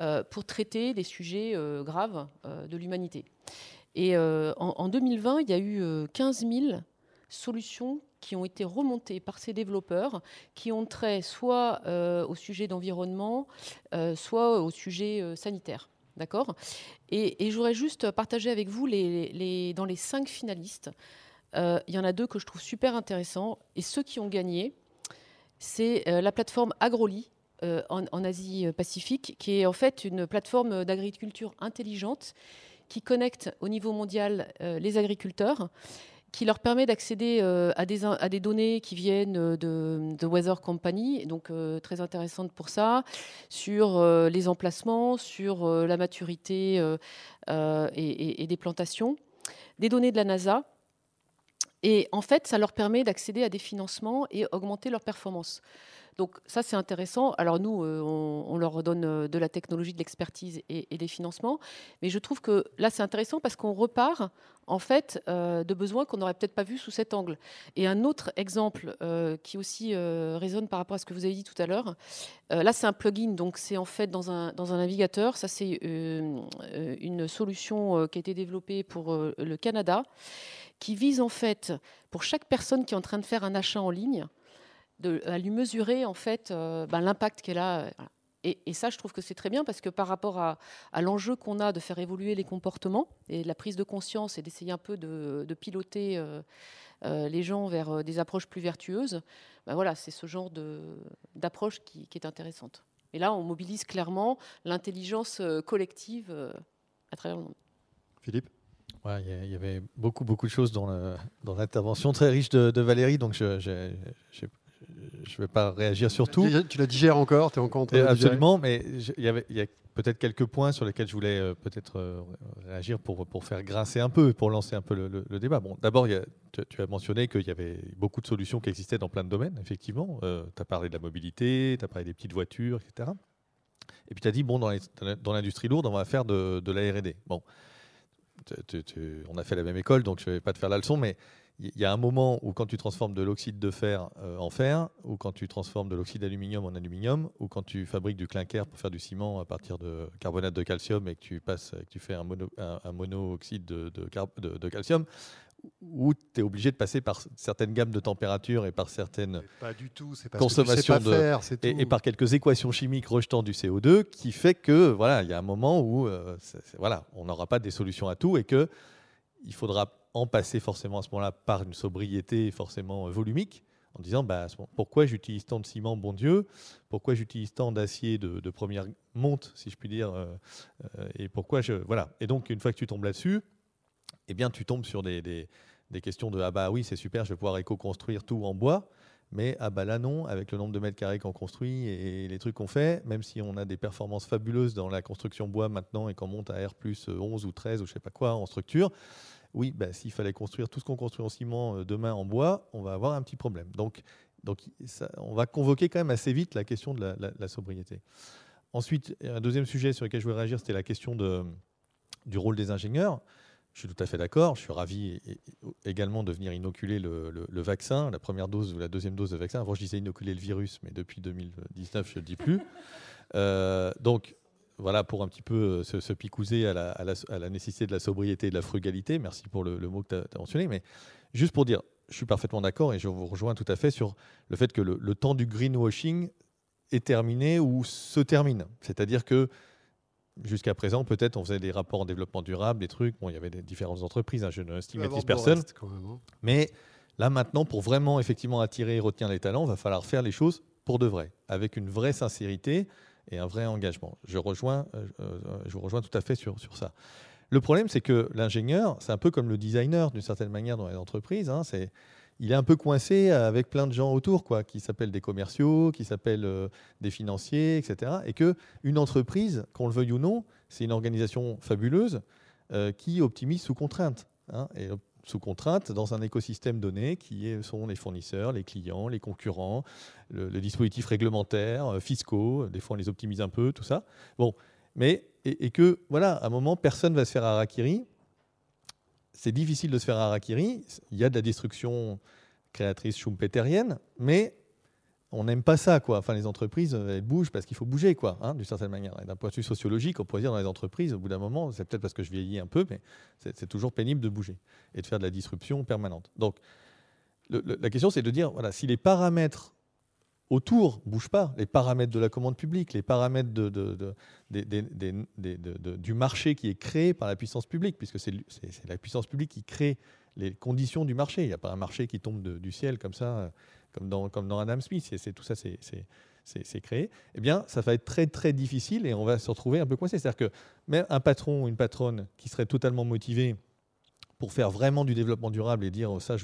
euh, pour traiter des sujets euh, graves de l'humanité. Et en, 2020, il y a eu 15 000 solutions qui ont été remontées par ces développeurs, qui ont trait soit au sujet d'environnement, soit au sujet sanitaire. D'accord? Et, je voudrais juste partager avec vous, les, dans les cinq finalistes, il y en a deux que je trouve super intéressants. Et ceux qui ont gagné, c'est euh, la plateforme Agroli euh, en, Asie-Pacifique, qui est en fait une plateforme d'agriculture intelligente qui connecte au niveau mondial euh, les agriculteurs qui leur permet d'accéder à, des, à des données qui viennent de, Weather Company, donc très intéressante pour ça, sur les emplacements, sur la maturité et, et, des plantations, des données de la NASA, et en fait, ça leur permet d'accéder à des financements et augmenter leur performance. Donc ça, c'est intéressant. Alors nous, euh, on, leur donne euh, de la technologie, de l'expertise et, des financements. Mais je trouve que là, c'est intéressant parce qu'on repart en fait euh, de besoins qu'on n'aurait peut-être pas vus sous cet angle. Et un autre exemple qui aussi résonne par rapport à ce que vous avez dit tout à l'heure, là, c'est un plugin. Donc c'est en fait dans un, dans un navigateur. Ça, c'est une solution qui a été développée pour le Canada qui vise en fait, pour chaque personne qui est en train de faire un achat en ligne, de, à lui mesurer en fait euh, ben, l'impact qu'elle a. Et, ça, je trouve que c'est très bien parce que par rapport à, l'enjeu qu'on a de faire évoluer les comportements et la prise de conscience et d'essayer un peu de, piloter euh, euh, les gens vers des approches plus vertueuses, ben voilà, c'est ce genre d'approche qui, qui, est intéressante. Et là, on mobilise clairement l'intelligence collective à travers le monde. Philippe? Il y, avait beaucoup, beaucoup de choses dans l'intervention très riche de, Valérie, donc je ne vais pas réagir sur tout. Tu la digères encore Tu es encore en train de Absolument, mais il y, avait, il y a peut-être quelques points sur lesquels je voulais euh, peut-être euh, réagir pour, pour faire grincer un peu, pour lancer un peu le, débat. Bon, D'abord, tu, as mentionné qu'il y avait beaucoup de solutions qui existaient dans plein de domaines, effectivement. euh, tu as parlé de la mobilité, tu as parlé des petites voitures, etc. Et puis tu as dit, bon, dans l'industrie lourde, on va faire de, de la RD. Bon, on a fait la même école, donc je ne vais pas te faire la leçon, mais il y a un moment où quand tu transformes de l'oxyde de fer euh, en fer, ou quand tu transformes de l'oxyde d'aluminium en aluminium, ou quand tu fabriques du clinker pour faire du ciment à partir de carbonate de calcium et que tu, passes, que tu fais un, mono, un, monoxyde de, de, calcium, où tu es obligé de passer par certaines gammes de température et par certaines pas du tout, c'est consommations de faire, et, par quelques équations chimiques rejetant du CO2 qui fait que voilà, il y a un moment où euh, voilà, on n'aura pas des solutions à tout et que il faudra en passer forcément à ce moment-là par une sobriété forcément volumique en disant bah, pourquoi j'utilise tant de ciment, bon Dieu, pourquoi j'utilise tant d'acier de, première monte, si je puis dire, euh, euh, et pourquoi je voilà. Et donc une fois que tu tombes là-dessus, eh bien, tu tombes sur des, des, questions de ah bah oui, c'est super, je vais pouvoir éco-construire tout en bois. Mais ah bah là non, avec le nombre de mètres carrés qu'on construit et les trucs qu'on fait, même si on a des performances fabuleuses dans la construction bois maintenant et qu'on monte à R plus 11 ou 13 ou je sais pas quoi en structure, oui, bah, s'il fallait construire tout ce qu'on construit en ciment euh, demain en bois, on va avoir un petit problème. Donc, on va convoquer quand même assez vite la question de la, sobriété. Ensuite, un deuxième sujet sur lequel je voulais réagir, c'était la question du rôle des ingénieurs. Je suis tout à fait d'accord. Je suis ravi également de venir inoculer le, vaccin, la première dose ou la deuxième dose de vaccin. Avant, je disais inoculer le virus, mais depuis 2019, je ne le dis plus. Euh, donc, voilà pour un petit peu euh, se, picouser à la, nécessité de la sobriété et de la frugalité. Merci pour le, mot que tu as, mentionné. Mais juste pour dire, je suis parfaitement d'accord et je vous rejoins tout à fait sur le fait que le, le temps du greenwashing est terminé ou se termine. C'est-à-dire que jusqu'à présent, peut-être, on faisait des rapports en développement durable, des trucs. Bon, il y avait des différentes entreprises, hein, je ne stigmatise personne. Borest, quand même, hein. Mais là, maintenant, pour vraiment effectivement attirer et retenir les talents, il va falloir faire les choses pour de vrai, avec une vraie sincérité et un vrai engagement. Je, rejoins, euh, euh, je vous rejoins tout à fait sur, sur ça. Le problème, c'est que l'ingénieur, c'est un peu comme le designer, d'une certaine manière, dans les entreprises. hein, c'est, il est un peu coincé avec plein de gens autour, quoi, qui s'appellent des commerciaux, qui s'appellent euh, des financiers, etc. Et que une entreprise, qu'on le veuille ou non, c'est une organisation fabuleuse qui optimise sous contrainte. hein, sous contrainte dans un écosystème donné qui sont les fournisseurs, les clients, les concurrents, le, le dispositif réglementaire, euh, fiscaux, des fois on les optimise un peu, tout ça. Bon, mais et, et que voilà, à un moment personne va se faire harakiri. C'est difficile de se faire harakiri. Il y a de la destruction créatrice schumpeterienne, mais on n'aime pas ça, quoi. Enfin, les entreprises, euh, elles bougent parce qu'il faut bouger, quoi, hein, d'une certaine manière. D'un point de vue sociologique, on pourrait dire dans les entreprises, au bout d'un moment, c'est peut-être parce que je vieillis un peu, mais c'est toujours pénible de bouger et de faire de la disruption permanente. Donc, la question, c'est de dire, voilà, si les paramètres autour ne bougent pas, les paramètres de la commande publique, les paramètres du marché qui est créé par la puissance publique, puisque c'est la puissance publique qui crée les conditions du marché. Il n'y a pas un marché qui tombe du ciel comme ça, euh, comme dans, comme dans Adam Smith. Tout ça, c'est- créé. Eh bien, ça va être très très difficile et on va se retrouver un peu coincé. C'est-à-dire que même un patron ou une patronne qui serait totalement motivé pour faire vraiment du développement durable et dire oh, ça,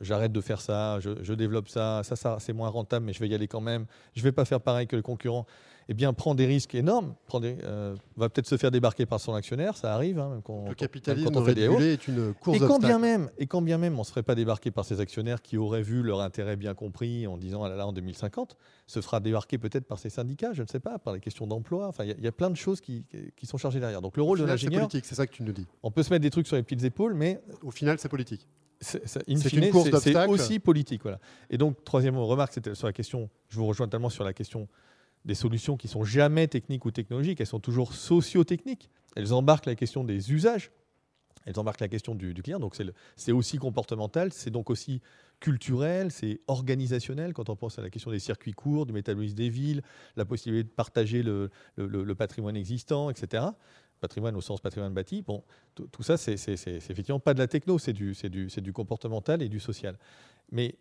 j'arrête de faire ça, je, je développe ça, ça, ça c'est moins rentable, mais je vais y aller quand même. Je vais pas faire pareil que le concurrent. Eh bien, prend des risques énormes, prend des- euh, va peut-être se faire débarquer par son actionnaire, ça arrive. hein, même quand- Le capitalisme quand on fait des est une course Et quand bien d'obstacles. même, et quand bien même, on se ferait pas débarquer par ces actionnaires qui auraient vu leur intérêt bien compris en disant ah là là en 2050, se fera débarquer peut-être par ces syndicats, je ne sais pas, par les questions d'emploi. Enfin, il y a- il y, a plein de choses qui, qui sont chargées derrière. Donc le Au rôle de final, c'est l'ingénieur, politique, c'est ça que tu nous dis. on peut se mettre des trucs sur les petites épaules, mais Au final, c'est politique. c'est une course c'est- c'est d'obstacles. aussi politique. Voilà. Et donc, troisième remarque, c'était sur la question, je vous rejoins tellement sur la question des solutions qui sont jamais techniques ou technologiques, elles sont toujours socio-techniques. Elles embarquent la question des usages, elles embarquent la question du, client, donc c'est aussi comportemental, c'est donc aussi culturel, c'est organisationnel quand on pense à la question des circuits courts, du métabolisme des villes, la possibilité de partager le, patrimoine existant, etc. Patrimoine au sens patrimoine bâti. Bon, tout, ça, c'est effectivement pas de la techno, c'est du, du, comportemental et du social. Mais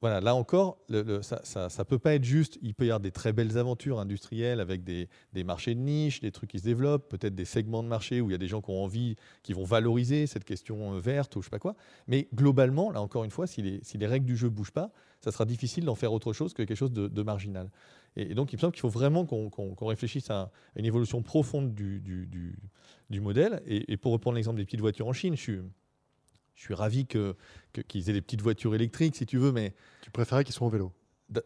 voilà, là encore, le- ça ne peut pas être juste. Il peut y avoir des très belles aventures industrielles avec des, marchés de niche, des trucs qui se développent, peut-être des segments de marché où il y a des gens qui ont envie, qui vont valoriser cette question euh, verte ou je sais pas quoi. Mais globalement, là encore une fois, si les, règles du jeu ne bougent pas, ça sera difficile d'en faire autre chose que quelque chose de, marginal. Et, donc, il me semble qu'il faut vraiment qu'on réfléchisse à, à une évolution profonde du, du- du- du modèle. Et, et pour reprendre l'exemple des petites voitures en Chine, je suis, je suis ravi que- que- qu'ils aient des petites voitures électriques, si tu veux, mais Tu préférais qu'ils soient en vélo.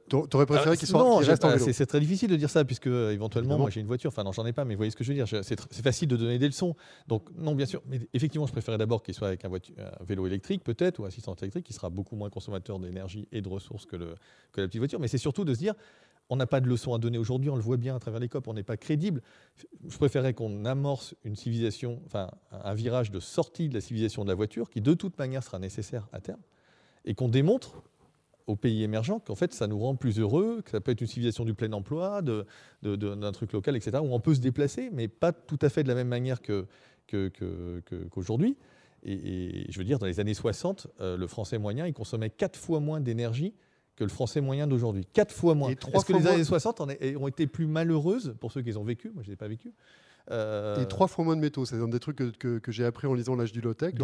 T'aurais préféré ah, qu'ils non, soient qu'ils j'ai restent en vélo. c'est très difficile de dire ça puisque euh, éventuellement moi j'ai une voiture. Enfin non, j'en ai pas, mais vous voyez ce que je veux dire. C'est facile de donner des leçons. Donc non, bien sûr, mais effectivement, je préférais d'abord qu'il soit avec un, voiture- un vélo électrique peut-être ou assistante électrique qui sera beaucoup moins consommateur d'énergie et de ressources que, le, que la petite voiture. Mais c'est surtout de se dire, on n'a pas de leçons à donner aujourd'hui. On le voit bien à travers les COP. On n'est pas crédible. Je préférais qu'on amorce une civilisation, enfin un virage de sortie de la civilisation de la voiture qui de toute manière sera nécessaire à terme et qu'on démontre aux pays émergents qu'en fait ça nous rend plus heureux, que ça peut être une civilisation du plein emploi, de- de- de- d'un truc local, etc., où on peut se déplacer, mais pas tout à fait de la même manière qu'aujourd'hui. Et, et je veux dire, dans les années 60, euh, le français moyen, il consommait quatre fois moins d'énergie que le français moyen d'aujourd'hui. Quatre fois moins. Est-ce que les années 60 en est- ont été plus malheureuses pour ceux qui les ont vécues? Moi, je ne les ai pas vécues. Euh, Et trois fois moins de métaux. C'est un des trucs que, que- que j'ai appris en lisant L'âge du low-tech,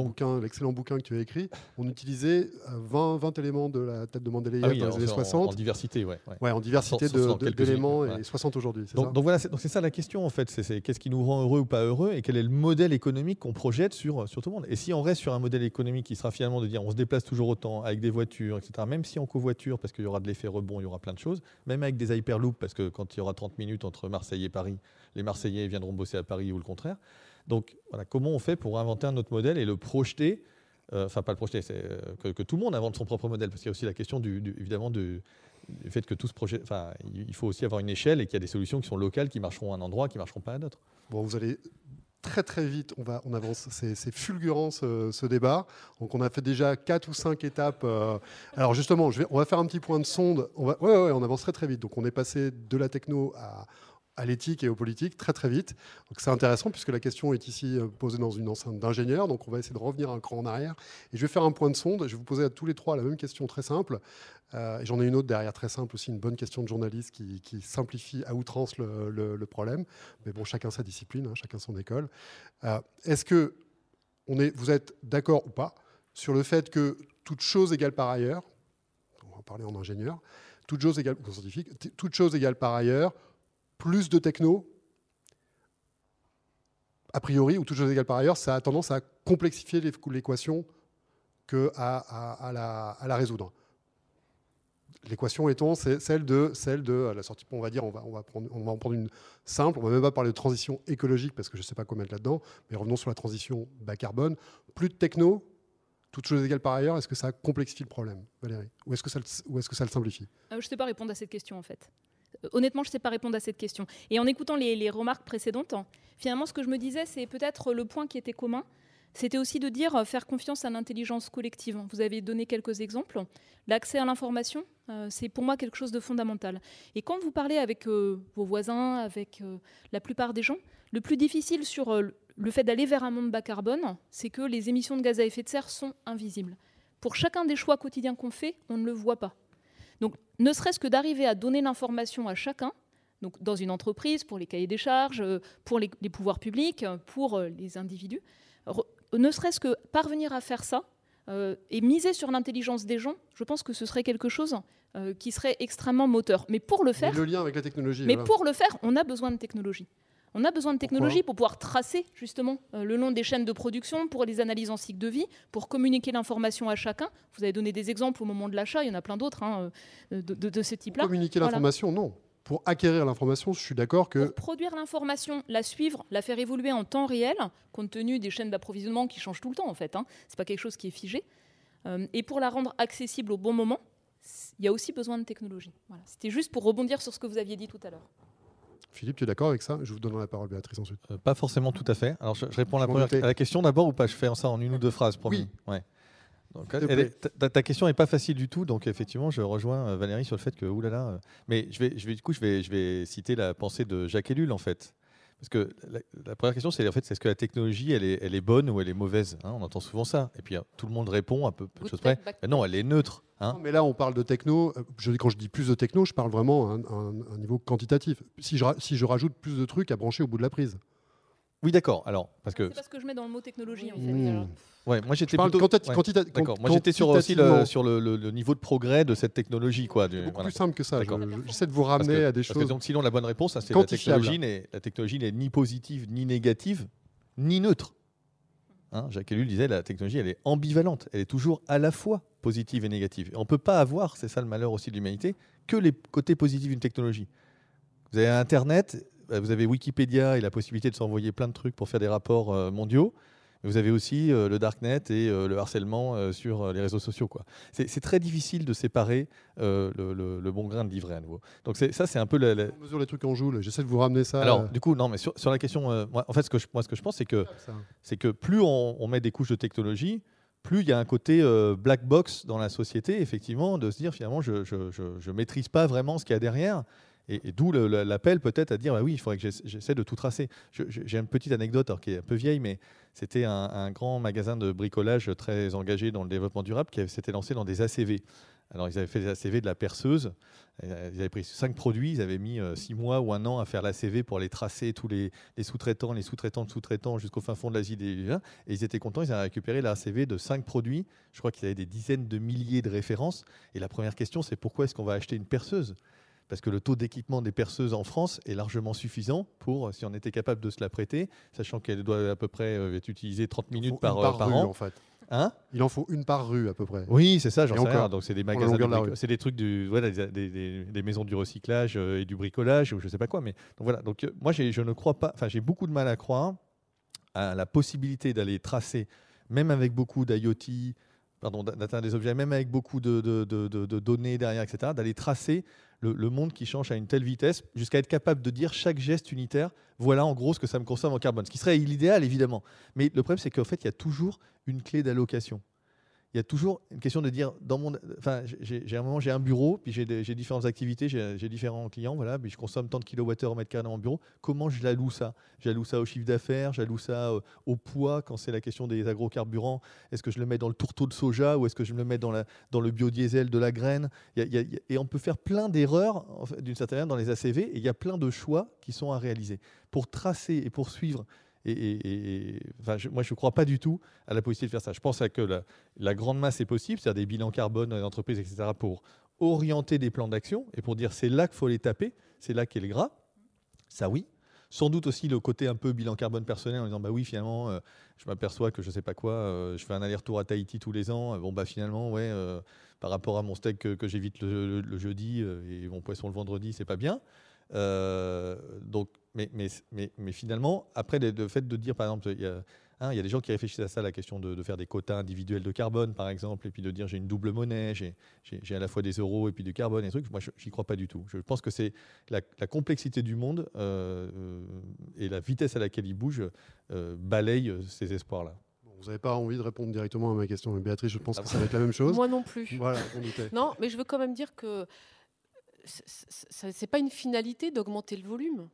l'excellent bouquin que tu as écrit. On utilisait euh, 20, 20 éléments de la tête de Mendeleïev ah oui, dans les années en- 60. En, diversité, ouais. ouais. Ouais, en diversité d'éléments voilà. et 60 aujourd'hui. Donc, ça donc voilà, c'est ça la question en fait. C'est c'est qu'est-ce qui nous rend heureux ou pas heureux et quel est le modèle économique qu'on projette sur, sur tout le monde. Et si on reste sur un modèle économique qui sera finalement de dire on se déplace toujours autant avec des voitures, etc., même si en covoiture, parce qu'il y aura de l'effet rebond, il y aura plein de choses, même avec des hyperloops, parce que quand il y aura 30 minutes entre Marseille et Paris, les Marseillais viendront bosser à Paris ou le contraire. Donc voilà, comment on fait pour inventer un autre modèle et le projeter euh, Enfin, pas le projeter, c'est euh, que, tout le monde invente son propre modèle, parce qu'il y a aussi la question du, évidemment du, fait que tout ce projet, enfin, il faut aussi avoir une échelle et qu'il y a des solutions qui sont locales, qui marcheront à un endroit, qui marcheront pas à d'autres. Bon, vous allez très très vite, on, va, on avance, c'est fulgurant ce, débat. Donc on a fait déjà quatre ou cinq étapes. euh, Alors justement, je vais, on va faire un petit point de sonde. On, ouais, ouais, on avance très très vite. Donc on est passé de la techno à, à l'éthique et aux politiques très très vite. Donc c'est intéressant puisque la question est ici euh, posée dans une enceinte d'ingénieur. Donc on va essayer de revenir un cran en arrière. Et je vais faire un point de sonde. Je vais vous poser à tous les trois la même question très simple. Euh, j'en ai une autre derrière très simple aussi, une bonne question de journaliste qui, simplifie à outrance le, problème. Mais bon, chacun sa discipline, hein, chacun son école. Euh, est-ce que on est, vous êtes d'accord ou pas sur le fait que toute chose égale par ailleurs, on va parler en ingénieur, toute chose égale, scientifique, toute chose égale par ailleurs, plus de techno, a priori, ou toute chose égale par ailleurs, ça a tendance à complexifier l'équation qu'à à, la, résoudre. L'équation étant celle de, celle de la sortie, on va dire, on va, en prendre une simple, on va même pas parler de transition écologique parce que je ne sais pas quoi mettre là-dedans, mais revenons sur la transition bas carbone. Plus de techno, toute chose égale par ailleurs, est-ce que ça complexifie le problème, Valérie? Ou est-ce que, ça, que le simplifie? Euh, Je ne sais pas répondre à cette question en fait honnêtement, je ne sais pas répondre à cette question. Et en écoutant les, remarques précédentes, finalement, ce que je me disais, c'est peut-être le point qui était commun, c'était aussi de dire euh, faire confiance à l'intelligence collective. Vous avez donné quelques exemples. L'accès à l'information, euh, c'est pour moi quelque chose de fondamental. Et quand vous parlez avec euh, vos voisins, avec la plupart des gens, le plus difficile sur le fait d'aller vers un monde bas carbone, c'est que les émissions de gaz à effet de serre sont invisibles. Pour chacun des choix quotidiens qu'on fait, on ne le voit pas. Donc, ne serait-ce que d'arriver à donner l'information à chacun, donc dans une entreprise, pour les cahiers des charges, euh, pour les, pouvoirs publics, euh, pour euh, les individus, ne serait-ce que parvenir à faire ça et miser sur l'intelligence des gens, je pense que ce serait quelque chose qui serait extrêmement moteur. Mais pour le faire, le lien avec la technologie. Mais pour le faire, on a besoin de technologie. On a besoin de technologie pour pouvoir tracer justement euh, le long des chaînes de production, pour les analyses en cycle de vie, pour communiquer l'information à chacun. Vous avez donné des exemples au moment de l'achat, il y en a plein d'autres hein, euh, de, ce type-là. Communiquer l'information, non. Pour acquérir l'information, je suis d'accord que... Pour produire l'information, la suivre, la faire évoluer en temps réel, compte tenu des chaînes d'approvisionnement qui changent tout le temps en fait, hein. ce n'est pas quelque chose qui est figé, euh, et pour la rendre accessible au bon moment, il y a aussi besoin de technologie. C'était juste pour rebondir sur ce que vous aviez dit tout à l'heure. Philippe, tu es d'accord avec ça? Je vous donne la parole, Béatrice, ensuite. Euh, pas forcément tout à fait. Alors, je, réponds à la, question d'abord ou pas? Je fais ça en une ou deux phrases, promis. Oui. Ouais. ta, question n'est pas facile du tout, donc effectivement, je rejoins euh, Valérie sur le fait que, oulala, euh, mais je vais, je vais, du coup, je vais, je vais citer la pensée de Jacques Ellul, en fait. Parce que la, première question, c'est en fait, est-ce que la technologie, elle est, elle est bonne ou elle est mauvaise hein? On entend souvent ça. Et puis tout le monde répond à peu, peu de choses près. non, elle est neutre. Hein? mais là, on parle de techno. Euh, je, quand je dis plus de techno, je parle vraiment à un, niveau quantitatif. Si je, si je rajoute plus de trucs à brancher au bout de la prise. Oui, d'accord. Alors, parce que c'est parce que je mets dans le mot technologie en fait. Mmh. Ouais, moi j'étais plutôt. D'accord. Moi j'étais sur aussi le, sur le, niveau de progrès de cette technologie, quoi. beaucoup plus simple que ça. J'essaie de vous ramener à des choses. donc sinon la bonne réponse, hein, c'est la technologie n'est la technologie n'est ni positive ni négative ni neutre. Hein, Jacques Ellul disait la technologie elle est ambivalente, elle est toujours à la fois positive et négative. on ne peut pas avoir, c'est ça le malheur aussi de l'humanité, que les côtés positifs d'une technologie. Vous avez Internet, vous avez Wikipédia et la possibilité de s'envoyer plein de trucs pour faire des rapports euh, mondiaux. Vous avez aussi euh, le darknet et euh, le harcèlement euh, sur les réseaux sociaux. C'est très difficile de séparer le, bon grain de livret à nouveau. Donc ça, c'est un peu la, On mesure les trucs en joue. J'essaie de vous ramener ça. Alors, du coup, non, mais sur, la question, moi, en fait, ce que je, moi, ce que je pense, c'est que, c'est que plus on, met des couches de technologie, plus il y a un côté black box dans la société, effectivement, de se dire finalement, je ne maîtrise pas vraiment ce qu'il y a derrière. Et, d'où l'appel peut-être à dire bah oui, il faudrait que j'essaie de tout tracer. J'ai une petite anecdote qui est un peu vieille, mais c'était un, grand magasin de bricolage très engagé dans le développement durable qui s'était lancé dans des ACV. Alors ils avaient fait des ACV de la perceuse, ils avaient pris cinq produits, ils avaient mis euh, six mois ou un an à faire l'ACV pour les tracer tous les, sous-traitants, les sous-traitants de sous-traitants jusqu'au fin fond de l'Asie. Et ils étaient contents, ils avaient récupéré l'ACV de cinq produits. Je crois qu'ils avaient des dizaines de milliers de références. Et la première question, c'est pourquoi est-ce qu'on va acheter une perceuse? Parce que le taux d'équipement des perceuses en France est largement suffisant pour, si on était capable de se la prêter, sachant qu'elle doit à peu près euh, être utilisée 30 minutes par, par, an. En fait. Hein? Il en faut une par rue à peu près. Oui, c'est ça, j'en sais rien. Donc c'est des magasins, c'est des trucs du, voilà, des, des, maisons du recyclage euh, et du bricolage ou je sais pas quoi. Mais donc voilà. Donc euh, moi, je ne crois pas. Enfin, j'ai beaucoup de mal à croire à la possibilité d'aller tracer, même avec beaucoup d'IoT, pardon, d'atteindre des objets, même avec beaucoup de, de, de, de données derrière, etc., d'aller tracer le, monde qui change à une telle vitesse, jusqu'à être capable de dire chaque geste unitaire, voilà en gros ce que ça me consomme en carbone. Ce qui serait l'idéal, évidemment. Mais le problème, c'est qu'en fait, il y a toujours une clé d'allocation. Il y a toujours une question de dire dans mon enfin j'ai un moment j'ai un bureau puis j'ai différentes activités j'ai différents clients voilà puis je consomme tant de kilowattheures au mètre carré dans mon bureau. Comment je l'alloue ça? J'alloue ça au chiffre d'affaires j'alloue ça euh, au poids quand c'est la question des agrocarburants? Est-ce que je le mets dans le tourteau de soja ou est-ce que je le mets dans la dans le biodiesel de la graine? Et on peut faire plein d'erreurs d'une certaine manière dans les ACV et il y a plein de choix qui sont à réaliser. Pour tracer et poursuivre et, moi, je ne crois pas du tout à la possibilité de faire ça. Je pense que la, grande masse est possible, c'est-à-dire des bilans carbone les entreprises, etc., pour orienter des plans d'action et pour dire c'est là qu'il faut les taper, c'est là qu'est le gras. Ça, oui. Sans doute aussi le côté un peu bilan carbone personnel en disant bah oui, finalement, euh, je m'aperçois que je ne sais pas quoi, euh, je fais un aller-retour à Tahiti tous les ans. bon, bah finalement, ouais, euh, par rapport à mon steak que, j'évite le, le, jeudi et mon poisson le vendredi, c'est pas bien. donc, mais, mais, mais, mais, finalement, après, le fait de dire, par exemple, il y a, hein, il y a des gens qui réfléchissent à ça, la question de, faire des quotas individuels de carbone, par exemple, et puis de dire j'ai une double monnaie, j'ai à la fois des euros et puis du carbone, et des trucs. Moi, j'y crois pas du tout. Je pense que c'est la, complexité du monde euh, et la vitesse à laquelle il bouge euh, balaye ces espoirs-là. Vous n'avez pas envie de répondre directement à ma question, mais Béatrice, je pense ah que ça va être la même chose. Moi non plus. Voilà, non, mais je veux quand même dire que ce n'est pas une finalité d'augmenter le volume.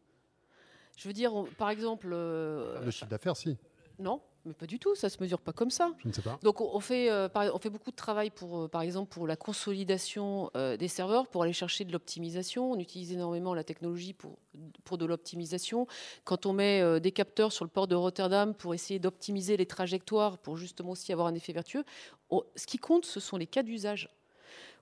Je veux dire, par exemple. Euh, le chiffre d'affaires, si. Non, mais pas du tout. Ça se mesure pas comme ça. Je ne sais pas. Donc on fait, euh, on fait beaucoup de travail pour, euh, par exemple, pour la consolidation des serveurs, pour aller chercher de l'optimisation. On utilise énormément la technologie pour, pour de l'optimisation. Quand on met des capteurs sur le port de Rotterdam pour essayer d'optimiser les trajectoires, pour justement aussi avoir un effet vertueux, ce qui compte, ce sont les cas d'usage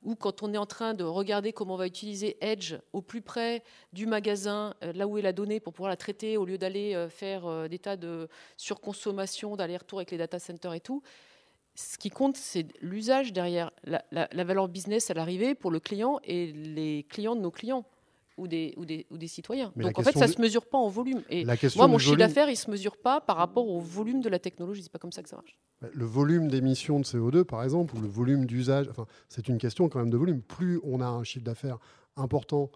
ou quand on est en train de regarder comment on va utiliser Edge au plus près du magasin, euh, là où est la donnée, pour pouvoir la traiter, au lieu d'aller euh, faire euh, des tas de surconsommation, d'aller-retour avec les data centers et tout. Ce qui compte, c'est l'usage derrière, la, la, valeur business à l'arrivée pour le client et les clients de nos clients ou des, ou des, ou des citoyens. Donc en fait, ça ne se mesure pas en volume. Et moi, mon chiffre d'affaires, il ne se mesure pas par rapport au volume de la technologie. Ce n'est pas comme ça que ça marche. Le volume d'émissions de CO2, par exemple, ou le volume d'usage, enfin, c'est une question quand même de volume. Plus on a un chiffre d'affaires important,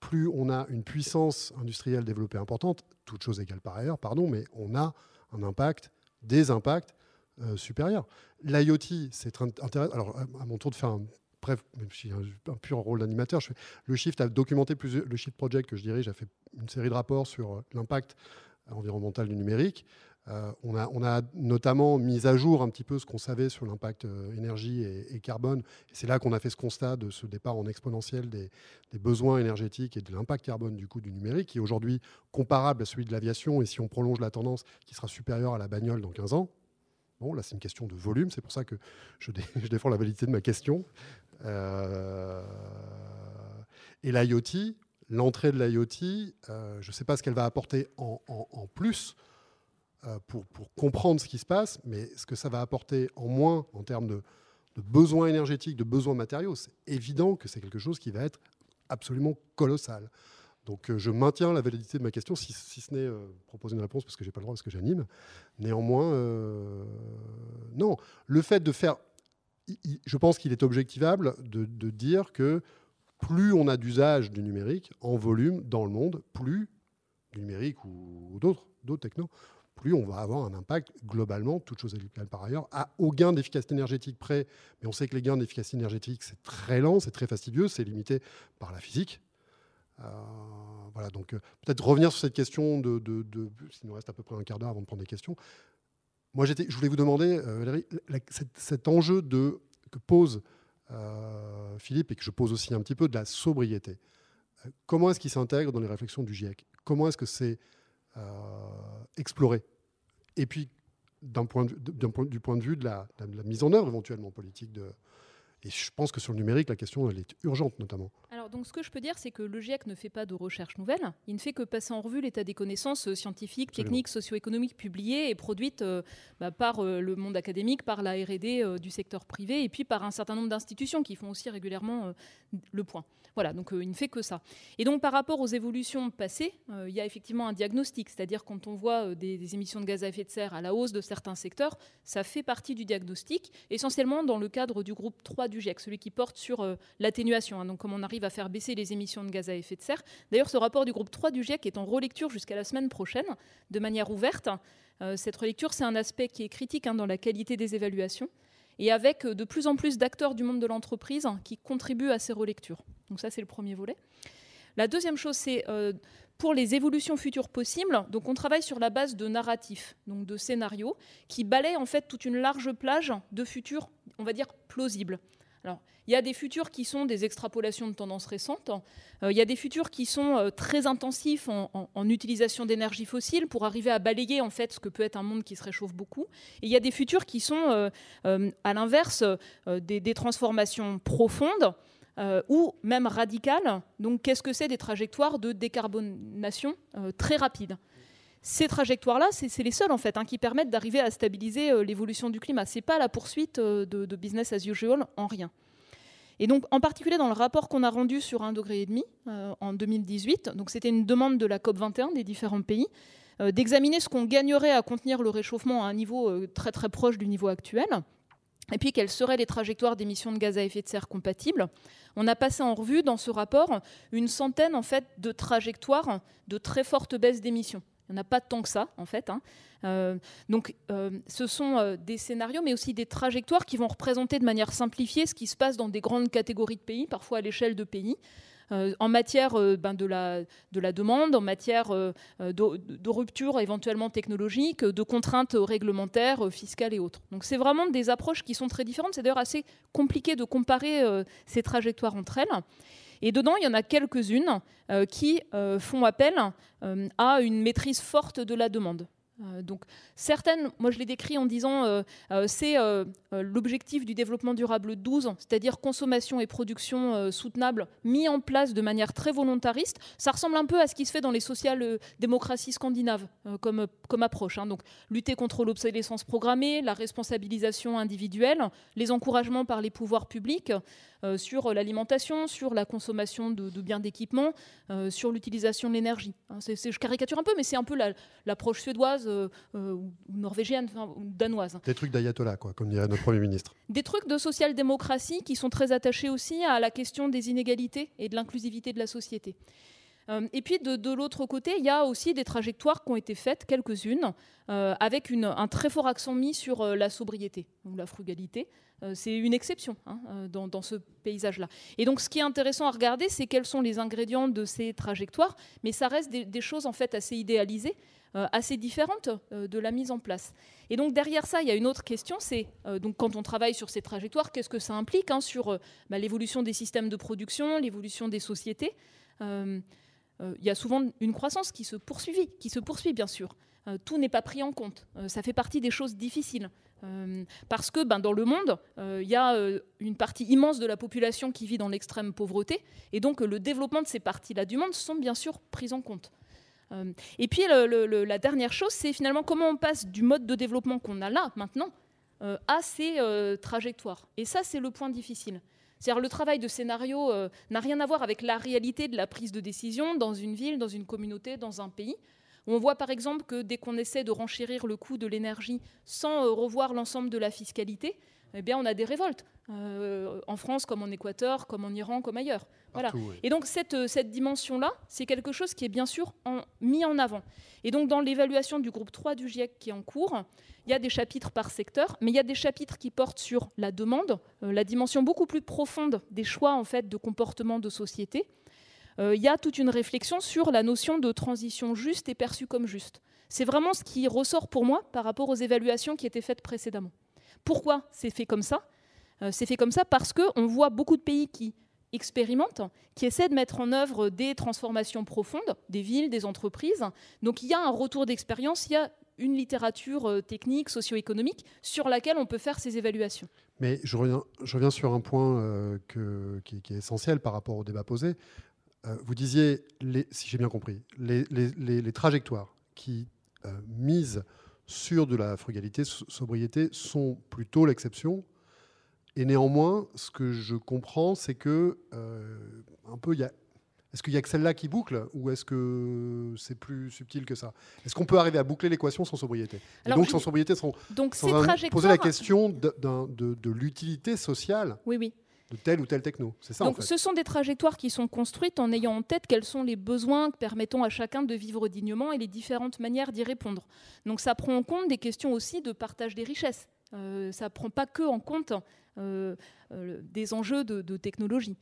plus on a une puissance industrielle développée importante, toute chose égale par ailleurs, pardon, mais on a un impact, des impacts euh, supérieurs. L'IoT, c'est intéressant. Alors, à mon tour de faire un bref, même si j'ai un, pur rôle d'animateur, le Shift a documenté plusieurs, le Shift Project que je dirige a fait une série de rapports sur euh, l'impact environnemental du numérique. Euh, on, a, notamment mis à jour un petit peu ce qu'on savait sur l'impact euh, énergie et, carbone. C'est là qu'on a fait ce constat de ce départ en exponentiel des, besoins énergétiques et de l'impact carbone du coup du numérique, qui est aujourd'hui comparable à celui de l'aviation. Et si on prolonge la tendance, qui sera supérieure à la bagnole dans 15 ans. Bon, là, c'est une question de volume. C'est pour ça que je défends la validité de ma question. Euh, et l'IoT, l'entrée de l'IoT, euh, je ne sais pas ce qu'elle va apporter en, plus euh, pour, comprendre ce qui se passe, mais ce que ça va apporter en moins en termes de, besoins énergétiques, de besoins matériaux, c'est évident que c'est quelque chose qui va être absolument colossal. Donc je maintiens la validité de ma question, si, ce n'est proposer une réponse parce que je n'ai pas le droit, parce que j'anime. Néanmoins, non. Le fait de faire je pense qu'il est objectivable de, dire que plus on a d'usage du numérique en volume dans le monde, plus du numérique ou, d'autres, d'autres technos, plus on va avoir un impact globalement, toute chose égale par ailleurs, à, au gain d'efficacité énergétique près. Mais on sait que les gains d'efficacité énergétique, c'est très lent, c'est très fastidieux, c'est limité par la physique. Euh, voilà, donc euh, peut-être revenir sur cette question de, s'il nous reste à peu près un quart d'heure avant de prendre des questions. Moi, je voulais vous demander, euh, Valérie, cet, enjeu de, que pose euh, Philippe et que je pose aussi un petit peu de la sobriété. Euh, comment est-ce qu'il s'intègre dans les réflexions du GIEC Comment est-ce que c'est exploré? Et puis, point du point de vue de la, de mise en œuvre éventuellement politique de, et je pense que sur le numérique, la question, est urgente notamment. Alors, donc, ce que je peux dire, c'est que le GIEC ne fait pas de recherche nouvelle. Il ne fait que passer en revue l'état des connaissances euh, scientifiques, techniques, socio-économiques publiées et produites euh, bah, par euh, le monde académique, par la R&D du secteur privé et puis par un certain nombre d'institutions qui font aussi régulièrement le point. Voilà, donc il ne fait que ça. Et donc, par rapport aux évolutions passées, il y a effectivement un diagnostic, c'est-à-dire quand on voit des, des émissions de gaz à effet de serre à la hausse de certains secteurs, ça fait partie du diagnostic, essentiellement dans le cadre du groupe 3 du GIEC, celui qui porte sur l'atténuation, hein, donc comment on arrive à faire baisser les émissions de gaz à effet de serre. D'ailleurs, ce rapport du groupe 3 du GIEC est en relecture jusqu'à la semaine prochaine, de manière ouverte. Euh, cette relecture, c'est un aspect qui est critique hein, dans la qualité des évaluations. et avec de plus en plus d'acteurs du monde de l'entreprise qui contribuent à ces relectures. Donc ça, c'est le premier volet. La deuxième chose, c'est pour les évolutions futures possibles, donc on travaille sur la base de narratifs, donc de scénarios, qui balayent en fait toute une large plage de futurs, on va dire, plausibles. Il y a des futurs qui sont des extrapolations de tendances récentes. Euh, il y a des futurs qui sont euh, très intensifs en, utilisation d'énergie fossile pour arriver à balayer en fait ce que peut être un monde qui se réchauffe beaucoup. Et il y a des futurs qui sont, euh, à l'inverse, des, transformations profondes ou même radicales. Donc qu'est-ce que c'est des trajectoires de décarbonation très rapides? Ces trajectoires-là, c'est les seules en fait hein, qui permettent d'arriver à stabiliser euh, l'évolution du climat. Ce n'est pas la poursuite de, business as usual en rien. Et donc, en particulier dans le rapport qu'on a rendu sur 1,5 degré en 2018, donc c'était une demande de la COP 21 des différents pays, d'examiner ce qu'on gagnerait à contenir le réchauffement à un niveau très très proche du niveau actuel, et puis quelles seraient les trajectoires d'émissions de gaz à effet de serre compatibles. On a passé en revue dans ce rapport une centaine en fait de trajectoires de très forte baisse d'émissions. Il n'y en a pas tant que ça, en fait. Hein. Euh, donc, euh, ce sont euh, des scénarios, mais aussi des trajectoires qui vont représenter de manière simplifiée ce qui se passe dans des grandes catégories de pays, parfois à l'échelle de pays. En matière ben, de, la, de, demande, en matière euh, de, rupture éventuellement technologique, de contraintes réglementaires, fiscales et autres. Donc c'est vraiment des approches qui sont très différentes. C'est d'ailleurs assez compliqué de comparer ces trajectoires entre elles. Et dedans, il y en a quelques-unes qui font appel à une maîtrise forte de la demande. Euh, donc certaines, moi je les décris en disant euh, euh, c'est l'objectif du développement durable 12, c'est-à-dire consommation et production soutenable mis en place de manière très volontariste. Ça ressemble un peu à ce qui se fait dans les social-démocraties scandinaves comme, comme approche. Hein. Donc lutter contre l'obsolescence programmée, la responsabilisation individuelle, les encouragements par les pouvoirs publics. Euh, sur l'alimentation, sur la consommation de, biens d'équipement, euh, sur l'utilisation de l'énergie. Hein, je caricature un peu, mais c'est un peu l'approche suédoise euh, ou norvégienne ou danoise. Des trucs d'ayatollah, quoi, comme dirait notre Premier ministre. Des trucs de social-démocratie qui sont très attachés aussi à la question des inégalités et de l'inclusivité de la société. Et puis de, l'autre côté, il y a aussi des trajectoires qui ont été faites, quelques-unes, avec un très fort accent mis sur la sobriété ou la frugalité, euh, c'est une exception hein, euh, dans, ce paysage-là. Et donc, ce qui est intéressant à regarder, c'est quels sont les ingrédients de ces trajectoires, mais ça reste des, choses en fait assez idéalisées, euh, assez différentes de la mise en place. Et donc derrière ça, il y a une autre question, c'est donc quand on travaille sur ces trajectoires, qu'est-ce que ça implique hein, sur bah, l'évolution des systèmes de production, l'évolution des sociétés. Il y a souvent une croissance qui se poursuit, qui se poursuit bien sûr. tout n'est pas pris en compte. ça fait partie des choses difficiles. Euh, parce que ben, dans le monde, euh, il y a euh, une partie immense de la population qui vit dans l'extrême pauvreté, et donc le développement de ces parties-là du monde sont bien sûr prises en compte. et puis la dernière chose, c'est finalement comment on passe du mode de développement qu'on a là maintenant à ces trajectoires. Et ça, c'est le point difficile. Le travail de scénario n'a rien à voir avec la réalité de la prise de décision dans une ville, dans une communauté, dans un pays. On voit par exemple que dès qu'on essaie de renchérir le coût de l'énergie sans euh, revoir l'ensemble de la fiscalité, eh bien, on a des révoltes, euh, en France comme en Équateur, comme en Iran, comme ailleurs. Voilà. Et donc cette, euh, cette dimension-là, c'est quelque chose qui est bien sûr mis en avant. Et donc dans l'évaluation du groupe 3 du GIEC qui est en cours, il y a des chapitres par secteur, mais il y a des chapitres qui portent sur la demande, la dimension beaucoup plus profonde des choix en fait de comportement de société, euh, il y a toute une réflexion sur la notion de transition juste et perçue comme juste. C'est vraiment ce qui ressort pour moi par rapport aux évaluations qui étaient faites précédemment. Pourquoi c'est fait comme ça? Euh, C'est fait comme ça parce qu'on voit beaucoup de pays qui expérimentent, qui essaient de mettre en œuvre des transformations profondes, des villes, des entreprises. Donc il y a un retour d'expérience, il y a une littérature euh, technique, socio-économique, sur laquelle on peut faire ces évaluations. Mais je reviens, sur un point qui, qui, est essentiel par rapport au débat posé. Euh, vous disiez, si j'ai bien compris, les, trajectoires qui euh, misent sur de la frugalité, sobriété, sont plutôt l'exception. Et néanmoins, ce que je comprends, c'est que euh, un peu, y a, est-ce qu'il y a que celle-là qui boucle ou est-ce que c'est plus subtil que ça? Est-ce qu'on peut arriver à boucler l'équation sans sobriété? Donc sans sobriété, sans, donc poser la question de, de, de l'utilité sociale oui, oui de telle ou telle techno. C'est ça. Donc, ce sont des trajectoires qui sont construites en ayant en tête quels sont les besoins permettant à chacun de vivre dignement et les différentes manières d'y répondre. Donc, ça prend en compte des questions aussi de partage des richesses. ça ne prend pas que en compte des enjeux de, technologie.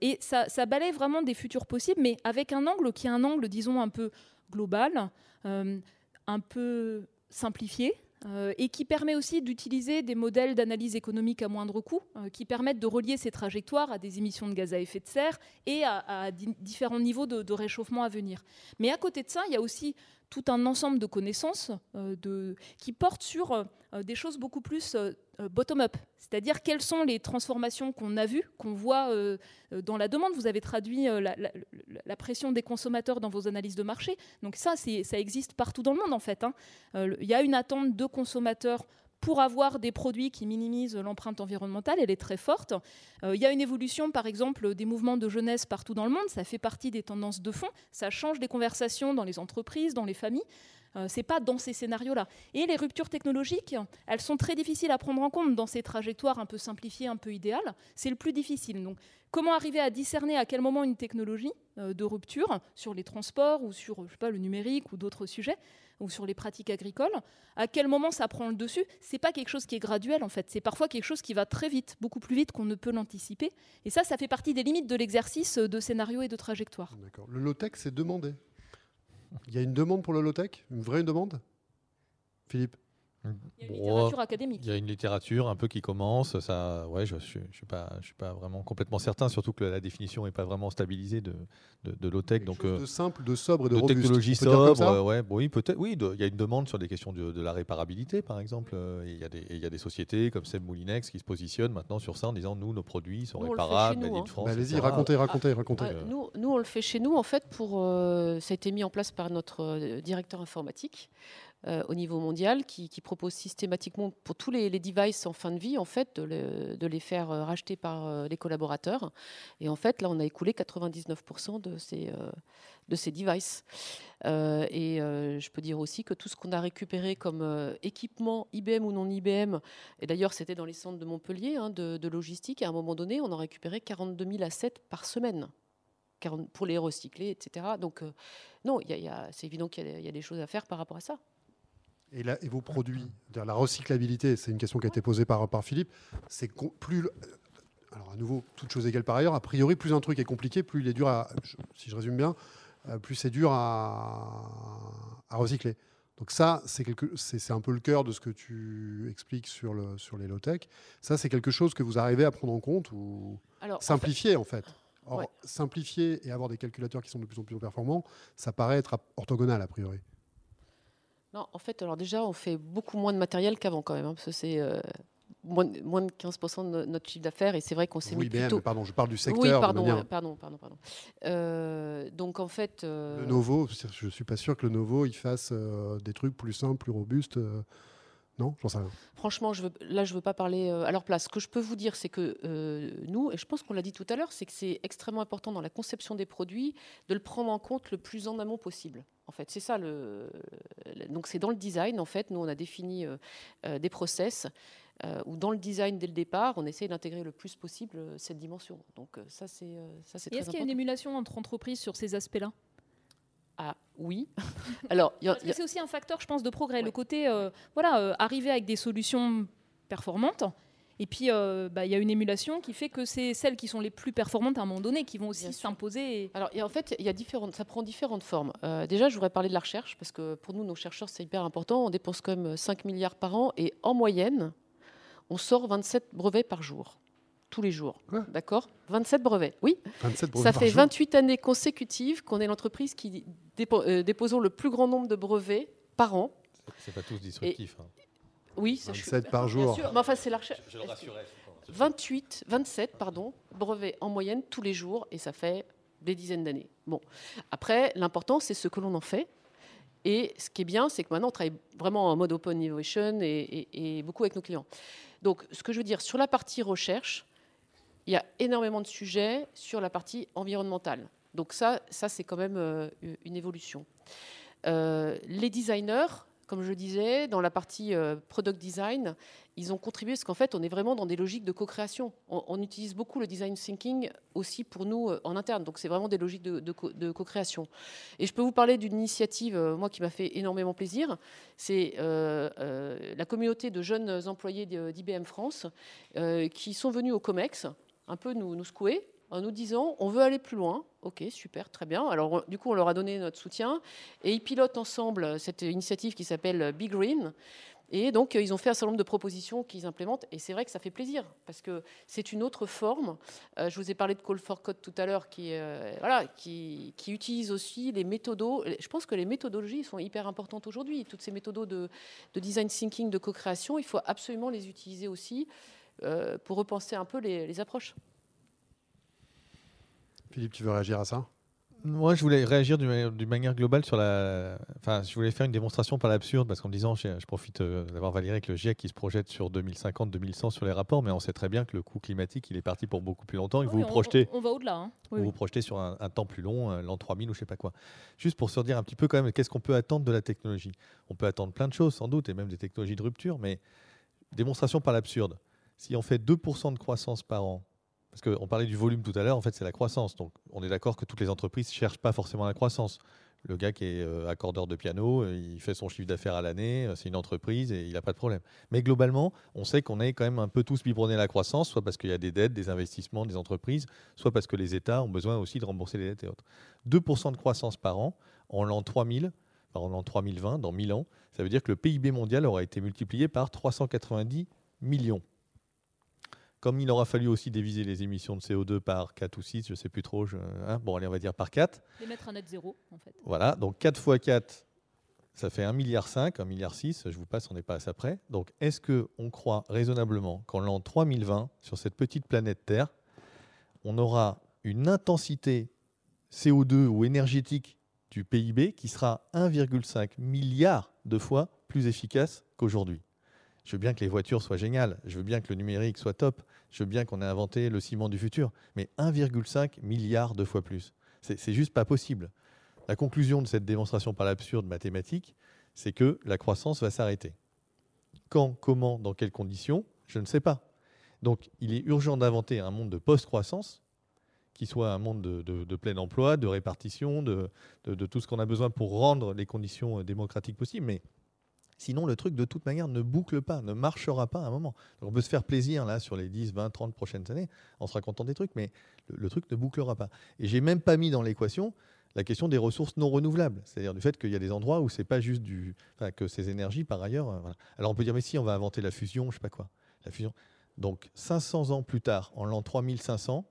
et ça, ça, balaye vraiment des futurs possibles, mais avec un angle qui est un angle, disons, un peu global, un peu simplifié, euh, et qui permet aussi d'utiliser des modèles d'analyse économique à moindre coût, euh, qui permettent de relier ces trajectoires à des émissions de gaz à effet de serre et à, différents niveaux de, réchauffement à venir. Mais à côté de ça, il y a aussi tout un ensemble de connaissances euh, qui portent sur des choses beaucoup plus euh, bottom-up, c'est-à-dire quelles sont les transformations qu'on a vues, qu'on voit euh, euh, dans la demande. Vous avez traduit la, pression des consommateurs dans vos analyses de marché. Donc ça, ça existe partout dans le monde en fait. Hein. Il y a une attente de consommateurs pour avoir des produits qui minimisent l'empreinte environnementale, elle est très forte. il y a une évolution, par exemple, des mouvements de jeunesse partout dans le monde. Ça fait partie des tendances de fond. Ça change les conversations dans les entreprises, dans les familles. Euh, c'est pas dans ces scénarios-là. Et les ruptures technologiques, elles sont très difficiles à prendre en compte dans ces trajectoires un peu simplifiées, un peu idéales. C'est le plus difficile. Donc, comment arriver à discerner à quel moment une technologie euh, de rupture sur les transports ou sur je sais pas, le numérique ou d'autres sujets ou sur les pratiques agricoles, à quel moment ça prend le dessus? C'est pas quelque chose qui est graduel en fait. C'est parfois quelque chose qui va très vite, beaucoup plus vite qu'on ne peut l'anticiper. Et ça, ça fait partie des limites de l'exercice de scénario et de trajectoire. D'accord. Le low-tech, c'est demandé. Il y a une demande pour le low-tech? Une vraie demande? Philippe? Il y a une littérature académique. Il y a une littérature un peu qui commence. Ça, ouais, je ne suis, pas, je suis pas vraiment complètement certain, surtout que la définition n'est pas vraiment stabilisée de, de, de low-tech. Donc, euh, de simple, de sobre et de, de robuste. technologie sobre, ouais, oui, peut-être. Oui, il y a une demande sur des questions de, la réparabilité, par exemple. Euh, il y, a des, il y a des sociétés comme Seb Moulinex qui se positionnent maintenant sur ça en disant nous, nos produits sont réparables, hein. France. Bah, allez-y, racontez, racontez, racontez. nous, nous, on le fait chez nous, en fait, pour. ça a été mis en place par notre directeur informatique. Euh, au niveau mondial qui, propose systématiquement pour tous les, devices en fin de vie en fait de, les faire euh, racheter par euh, les collaborateurs et en fait là on a écoulé 99% de ces de ces devices et je peux dire aussi que tout ce qu'on a récupéré comme équipement IBM ou non IBM et d'ailleurs c'était dans les centres de Montpellier hein, de, logistique à un moment donné on en récupéré 42 000 assets par semaine pour les recycler, etc. Donc, non, c'est évident qu'il y, a des choses à faire par rapport à ça. Et, et vos produits, la recyclabilité, c'est une question qui a été posée par, par Philippe, c'est plus... Alors à nouveau, toute chose égale par ailleurs, a priori, plus un truc est compliqué, plus il est dur à... Si je résume bien, euh, plus c'est dur à, à, recycler. Donc ça, c'est un peu le cœur de ce que tu expliques sur, le, sur les low-tech. Ça, c'est quelque chose que vous arrivez à prendre en compte ou simplifier en fait. Or, simplifier et avoir des calculateurs qui sont de plus en plus performants, ça paraît être orthogonal a priori. Non, en fait, alors déjà, on fait beaucoup moins de matériel qu'avant quand même, hein, parce que c'est euh, moins, moins, de 15% de notre chiffre d'affaires, et c'est vrai qu'on s'est oui, mis plutôt... pardon, je parle du secteur. Oui, pardon, pardon, pardon, pardon. Euh, donc en fait... Euh, le Novo, je ne suis pas sûr que le Novo, il fasse des trucs plus simples, plus robustes. Non, j'en sais rien. Franchement, je veux, là, je ne veux pas parler à leur place. Ce que je peux vous dire, c'est que nous, et je pense qu'on l'a dit tout à l'heure, c'est que c'est extrêmement important dans la conception des produits de le prendre en compte le plus en amont possible. En fait, c'est ça le. Donc, c'est dans le design. En fait, nous, on a défini euh, euh, des process euh, où, dans le design dès le départ, on essaie d'intégrer le plus possible cette dimension. Donc, ça, c'est ça, c'est. Est-ce qu'il y a une émulation entre entreprises sur ces aspects-là? Oui. Alors, c'est aussi un facteur, je pense, de progrès. Le côté, voilà, arriver avec des solutions performantes et puis, euh, bah, il y a une émulation qui fait que c'est celles qui sont les plus performantes à un moment donné qui vont aussi s'imposer. Alors, en fait, y a différentes, ça prend différentes formes. Euh, déjà, je voudrais parler de la recherche, parce que pour nous, nos chercheurs, c'est hyper important. On dépense quand même 5 milliards par an, et en moyenne, on sort 27 brevets par jour tous les jours. D'accord? 27 brevets, oui. 27 brevets ça fait 28 années consécutives qu'on est l'entreprise qui euh, déposons le plus grand nombre de brevets par an. C'est pas tous disruptifs. Hein. Oui, ça 27 par jour. Mais enfin, c'est la recherche. Je, le rassurais. 28, 27, pardon, brevets en moyenne tous les jours, et ça fait des dizaines d'années. Bon, après, l'important, c'est ce que l'on en fait. Et ce qui est bien, c'est que maintenant, on travaille vraiment en mode open innovation et, beaucoup avec nos clients. Donc, ce que je veux dire, sur la partie recherche, il y a énormément de sujets sur la partie environnementale. Donc ça, ça c'est quand même euh, une évolution. Euh, les designers, comme je disais, dans la partie euh, product design, ils ont contribué parce qu'en fait, on est vraiment dans des logiques de co-création. On, utilise beaucoup le design thinking aussi pour nous en interne. Donc, c'est vraiment des logiques de, co-création. Et je peux vous parler d'une initiative, moi, qui m'a fait énormément plaisir. C'est la communauté de jeunes employés d'IBM France qui sont venus au COMEX un peu nous, nous secouer en nous disant on veut aller plus loin. Ok, super, très bien. Alors du coup, on leur a donné notre soutien et ils pilotent ensemble cette initiative qui s'appelle Big Green. Et donc, ils ont fait un certain nombre de propositions qu'ils implémentent. Et c'est vrai que ça fait plaisir, parce que c'est une autre forme. Euh, je vous ai parlé de Call for Code tout à l'heure, qui, euh, voilà, qui, utilise aussi les méthodos. Je pense que les méthodologies sont hyper importantes aujourd'hui. Toutes ces méthodos de, design thinking, de co-création, il faut absolument les utiliser aussi euh, pour repenser un peu les approches. Philippe, tu veux réagir à ça? Moi, je voulais réagir d'une manière globale sur la. Enfin, je voulais faire une démonstration par l'absurde, parce qu'en disant, je, profite euh, d'avoir Valérie avec le GIEC qui se projette sur 2050-2100 sur les rapports, mais on sait très bien que le coût climatique, il est parti pour beaucoup plus longtemps. Et vous, vous projetez. On, va au-delà. Hein. vous vous projetez sur un, temps plus long, euh, l'an 3000 ou je sais pas quoi. Juste pour se dire un petit peu quand même, qu'est-ce qu'on peut attendre de la technologie? On peut attendre plein de choses, sans doute, et même des technologies de rupture, mais démonstration par l'absurde. Si on fait 2% de croissance par an parce qu'on parlait du volume tout à l'heure, en fait, c'est la croissance. Donc, on est d'accord que toutes les entreprises ne cherchent pas forcément la croissance. Le gars qui est euh, accordeur de piano, euh, il fait son chiffre d'affaires à l'année, euh, c'est une entreprise et il n'a pas de problème. Mais globalement, on sait qu'on est quand même un peu tous biberonnés à la croissance, soit parce qu'il y a des dettes, des investissements, des entreprises, soit parce que les États ont besoin aussi de rembourser les dettes et autres. 2% de croissance par an en l'an 3000, en l'an 3020, dans 1000 ans, ça veut dire que le PIB mondial aura été multiplié par 390 millions. Comme il aura fallu aussi déviser les émissions de CO2 par 4 ou 6, je ne sais plus trop, hein, bon allez on va dire par 4. Les mettre à net zéro en fait. Voilà, donc 4 fois 4, ça fait 1,5 milliard, 1,6 milliard, je vous passe, on n'est pas à ça près. Donc est-ce qu'on croit raisonnablement qu'en l'an 3020, sur cette petite planète Terre, on aura une intensité CO2 ou énergétique du PIB qui sera 1,5 milliard de fois plus efficace qu'aujourd'hui? Je veux bien que les voitures soient géniales, je veux bien que le numérique soit top, je veux bien qu'on ait inventé le ciment du futur, mais 1,5 milliard de fois plus. C'est juste pas possible. La conclusion de cette démonstration par l'absurde mathématique, c'est que la croissance va s'arrêter. Quand, comment, dans quelles conditions, je ne sais pas. Donc il est urgent d'inventer un monde de post-croissance qui soit un monde de, plein emploi, de répartition, de, tout ce qu'on a besoin pour rendre les conditions démocratiques possibles. Sinon, le truc, de toute manière, ne boucle pas, ne marchera pas à un moment. on peut se faire plaisir là sur les 10, 20, 30 prochaines années, en se racontant des trucs, mais le, truc ne bouclera pas. Et j'ai même pas mis dans l'équation la question des ressources non renouvelables, c'est-à-dire du fait qu'il y a des endroits où c'est pas juste du, enfin, que ces énergies par ailleurs. Euh, Alors on peut dire mais si on va inventer la fusion, je sais pas quoi, la fusion. Donc 500 ans plus tard, en l'an 3500,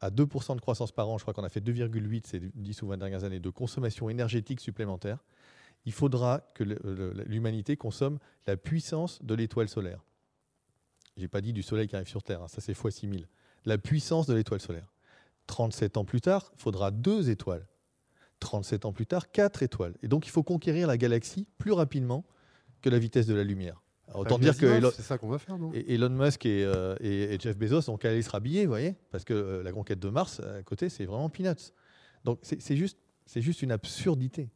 à 2% de croissance par an, je crois qu'on a fait 2,8 ces 10 ou 20 dernières années de consommation énergétique supplémentaire il faudra que l'humanité consomme la puissance de l'étoile solaire. Je n'ai pas dit du soleil qui arrive sur Terre, hein, ça c'est fois 6000. La puissance de l'étoile solaire. 37 ans plus tard, il faudra deux étoiles. 37 ans plus tard, quatre étoiles. Et donc il faut conquérir la galaxie plus rapidement que la vitesse de la lumière. autant dire que Elon, c'est ça qu'on va faire, non? Elon Musk euh, et, Jeff Bezos ont qu'à aller se rhabiller, vous voyez, parce que euh, la conquête de Mars à côté, c'est vraiment peanuts. Donc c'est juste, juste une absurdité.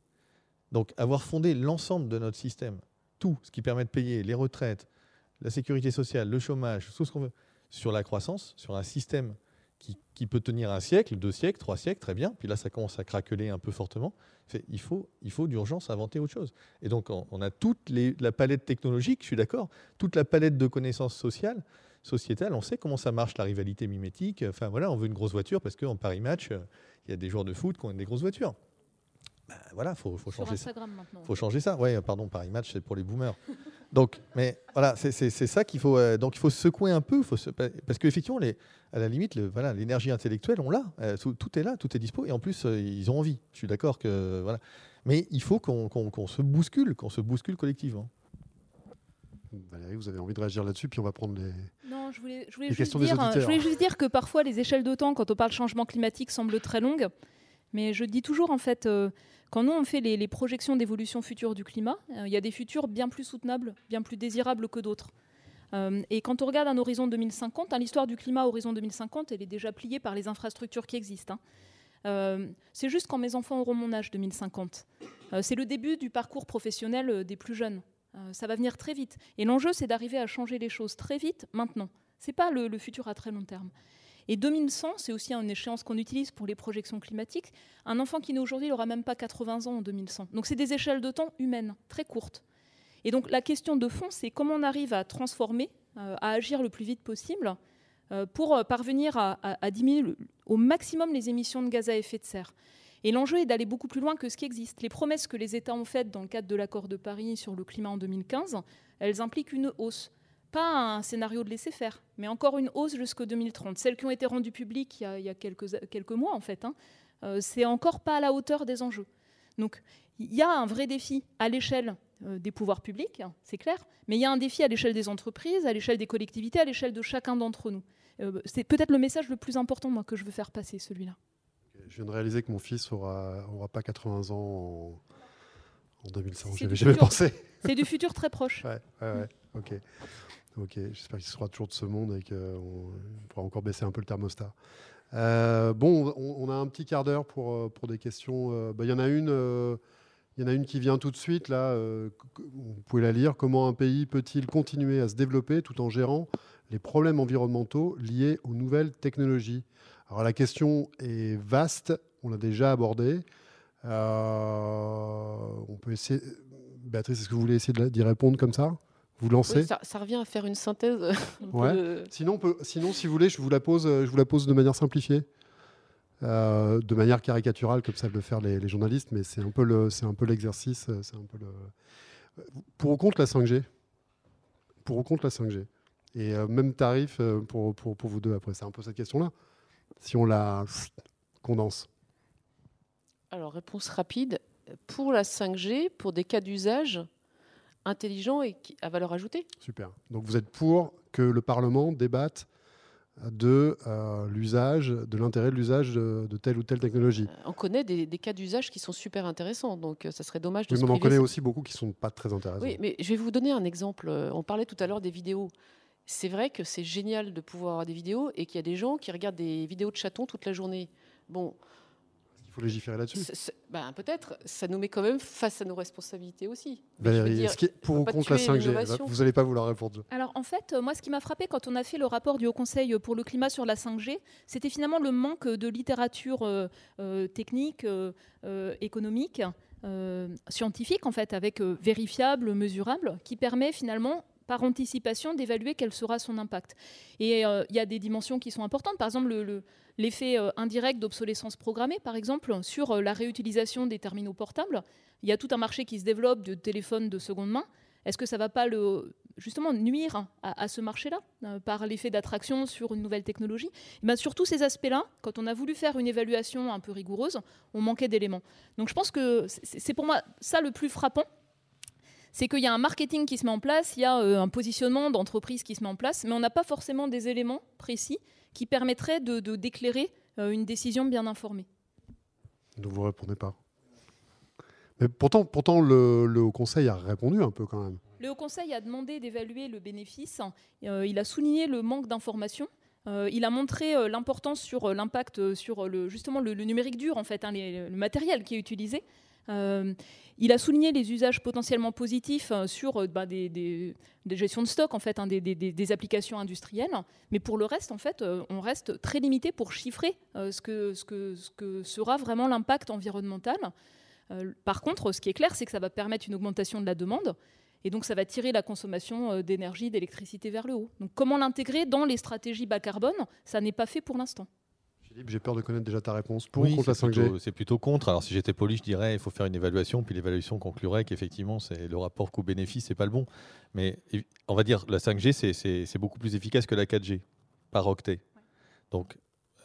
Donc avoir fondé l'ensemble de notre système, tout ce qui permet de payer les retraites, la sécurité sociale, le chômage, tout ce qu'on veut, sur la croissance, sur un système qui, peut tenir un siècle, deux siècles, trois siècles, très bien. Puis là, ça commence à craqueler un peu fortement. Il faut, il faut d'urgence inventer autre chose. Et donc, on a toute la palette technologique, je suis d'accord, toute la palette de connaissances sociales, sociétales. On sait comment ça marche, la rivalité mimétique. Enfin, voilà, on veut une grosse voiture parce qu'en Paris Match, euh, il y a des joueurs de foot qui ont des grosses voitures. Bah, voilà, faut, faut changer ça. Faut changer ça. Ouais, pardon, Paris Match, c'est pour les boomers. donc, mais voilà, c'est ça qu'il faut. Euh, donc, il faut se secouer un peu, faut se, parce qu'effectivement, à la limite, le, voilà, l'énergie intellectuelle, on l'a. Euh, tout, est là, tout est dispo, et en plus, euh, ils ont envie. Je suis d'accord que voilà. Mais il faut qu'on se bouscule, qu'on se bouscule collectivement. Valérie, vous avez envie de réagir là-dessus, puis on va prendre les. Non, je voulais, je voulais juste dire, je voulais juste dire que parfois les échelles de temps, quand on parle changement climatique, semblent très longues. Mais je dis toujours, en fait, euh, quand nous, on fait les, projections d'évolution future du climat, euh, il y a des futurs bien plus soutenables, bien plus désirables que d'autres. Euh, et quand on regarde un horizon 2050, hein, l'histoire du climat horizon 2050, elle est déjà pliée par les infrastructures qui existent. Hein. c'est juste quand mes enfants auront mon âge 2050. c'est le début du parcours professionnel des plus jeunes. ça va venir très vite. Et l'enjeu, c'est d'arriver à changer les choses très vite, maintenant. Ce n'est pas le, futur à très long terme. Et 2100, c'est aussi une échéance qu'on utilise pour les projections climatiques. Un enfant qui naît aujourd'hui, n'aura même pas 80 ans en 2100. Donc c'est des échelles de temps humaines, très courtes. Et donc la question de fond, c'est comment on arrive à transformer, euh, à agir le plus vite possible euh, pour euh, parvenir à, diminuer au maximum les émissions de gaz à effet de serre. Et l'enjeu est d'aller beaucoup plus loin que ce qui existe. Les promesses que les États ont faites dans le cadre de l'accord de Paris sur le climat en 2015, elles impliquent une hausse pas un scénario de laisser faire, mais encore une hausse jusqu'au 2030. Celles qui ont été rendues publiques il y a, quelques, quelques, mois, en fait, hein, euh, c'est encore pas à la hauteur des enjeux. Donc, il y a un vrai défi à l'échelle euh, des pouvoirs publics, hein, c'est clair, mais il y a un défi à l'échelle des entreprises, à l'échelle des collectivités, à l'échelle de chacun d'entre nous. Euh, c'est peut-être le message le plus important moi, que je veux faire passer, celui-là. Je viens de réaliser que mon fils aura, aura pas 80 ans en, 2100. J'avais jamais pensé. C'est du futur très proche. Ouais, ouais, ouais. ok. Ok, j'espère qu'il sera toujours de ce monde et qu'on pourra encore baisser un peu le thermostat. Euh, bon, on, a un petit quart d'heure pour, euh, pour des questions. Euh, bah, il y en a une. Il y en a une qui vient tout de suite, là, vous pouvez la lire. Comment un pays peut-il continuer à se développer tout en gérant les problèmes environnementaux liés aux nouvelles technologies? Alors la question est vaste, on l'a déjà abordée. on peut essayer. Béatrice, est-ce que vous voulez essayer d'y répondre comme ça? Vous lancez ça, revient à faire une synthèse. Sinon, sinon, si vous voulez, je vous la pose, je vous la pose de manière simplifiée, euh, de manière caricaturale, comme savent le faire les, journalistes, mais c'est un peu le, c'est un peu l'exercice, euh, c'est un peu le. Pour ou contre la 5G Pour ou contre la 5G Et euh, même tarif pour, pour, pour, vous deux après. C'est un peu cette question-là. Si on la condense. Alors, réponse rapide. Pour la 5G, pour des cas d'usage, intelligent et qui, à valeur ajoutée. Super. Donc vous êtes pour que le Parlement débatte de euh, l'usage, de l'intérêt de l'usage de, telle ou telle technologie. Euh, on connaît des, cas d'usage qui sont super intéressants, donc euh, ça serait dommage de. Oui, mais on en connaît aussi beaucoup qui sont pas très intéressants. Oui, mais je vais vous donner un exemple. On parlait tout à l'heure des vidéos. C'est vrai que c'est génial de pouvoir avoir des vidéos et qu'il y a des gens qui regardent des vidéos de chatons toute la journée. Bon, faut légiférer là-dessus ben, Peut-être. Ça nous met quand même face à nos responsabilités aussi. Valérie, pour ou contre la 5G Vous n'allez pas vouloir répondre. Alors en fait, euh, moi, ce qui m'a frappé quand on a fait le rapport du Haut Conseil pour le climat sur la 5G, c'était finalement le manque de littérature euh, euh, technique, économique. scientifique en fait avec vérifiable, mesurable, qui permet finalement par anticipation d'évaluer quel sera son impact. Et il y a des dimensions qui sont importantes. Par exemple, le, l'effet euh, indirect d'obsolescence programmée, par exemple, sur euh, la réutilisation des terminaux portables. Il y a tout un marché qui se développe de téléphones de seconde main. Est-ce que ça ne va pas le, justement nuire à, ce marché-là euh, par l'effet d'attraction sur une nouvelle technologie? Eh ben, Sur tous ces aspects-là, quand on a voulu faire une évaluation un peu rigoureuse, on manquait d'éléments. Donc je pense que c'est pour moi ça le plus frappant c'est qu'il y a un marketing qui se met en place, il y a un positionnement d'entreprise qui se met en place, mais on n'a pas forcément des éléments précis qui permettrait de, d'éclairer euh, une décision bien informée. Ne vous répondez pas. Mais pourtant, pourtant le, Haut Conseil a répondu un peu quand même. Le Haut Conseil a demandé d'évaluer le bénéfice. Euh, il a souligné le manque d'informations. Euh, il a montré l'importance sur l'impact sur le, justement le, numérique dur, en fait, hein, le matériel qui est utilisé. Euh, il a souligné les usages potentiellement positifs euh, sur euh, bah, des, gestions de stock, en fait, hein, des, applications industrielles. Mais pour le reste, en fait, on reste très limité pour chiffrer ce, que, ce, que, ce, que, sera vraiment l'impact environnemental. par contre, ce qui est clair, c'est que ça va permettre une augmentation de la demande. Et donc, ça va tirer la consommation d'énergie, d'électricité vers le haut. Donc, comment l'intégrer dans les stratégies bas carbone Ça n'est pas fait pour l'instant j'ai peur de connaître déjà ta réponse. Pour ou contre la 5G C'est plutôt contre. Alors, si j'étais poli, je dirais il faut faire une évaluation, puis l'évaluation conclurait qu'effectivement, c'est le rapport coût-bénéfice, c'est pas le bon. Mais on va dire la 5G, c'est beaucoup plus efficace que la 4G par octet. Donc,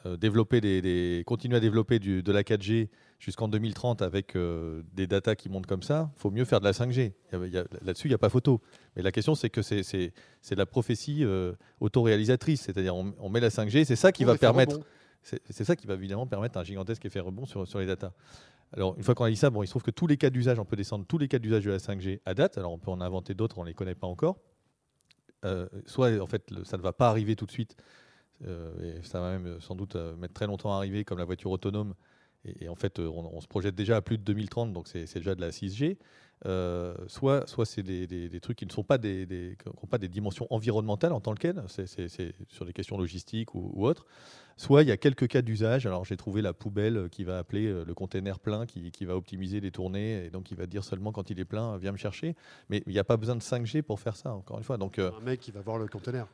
euh, développer des, continuer à développer du, de la 4G jusqu'en 2030 avec euh, des datas qui montent comme ça, il faut mieux faire de la 5G. Là-dessus, il n'y a pas photo. Mais la question, c'est que c'est la prophétie euh, autoréalisatrice. C'est-à-dire, on, on, met la 5G, c'est ça qui va permettre. C'est ça qui va évidemment permettre un gigantesque effet rebond sur, sur les datas. Alors, une fois qu'on a dit ça, bon, il se trouve que tous les cas d'usage, on peut descendre tous les cas d'usage de la 5G à date. Alors, on peut en inventer d'autres, on ne les connaît pas encore. Euh, soit, en fait, ça ne va pas arriver tout de suite, euh, et ça va même sans doute euh, mettre très longtemps à arriver, comme la voiture autonome. et, en fait, on, se projette déjà à plus de 2030, donc c'est déjà de la 6G. Soit soit c'est des, trucs qui ne sont pas des, pas des dimensions environnementales en tant que quelles, c'est sur des questions logistiques ou, autres. Soit il y a quelques cas d'usage. Alors j'ai trouvé la poubelle qui va appeler le container plein, qui, qui, va optimiser les tournées, et donc il va dire seulement quand il est plein, viens me chercher. Mais il n'y a pas besoin de 5G pour faire ça, encore une fois. Donc, Un mec qui va voir le container.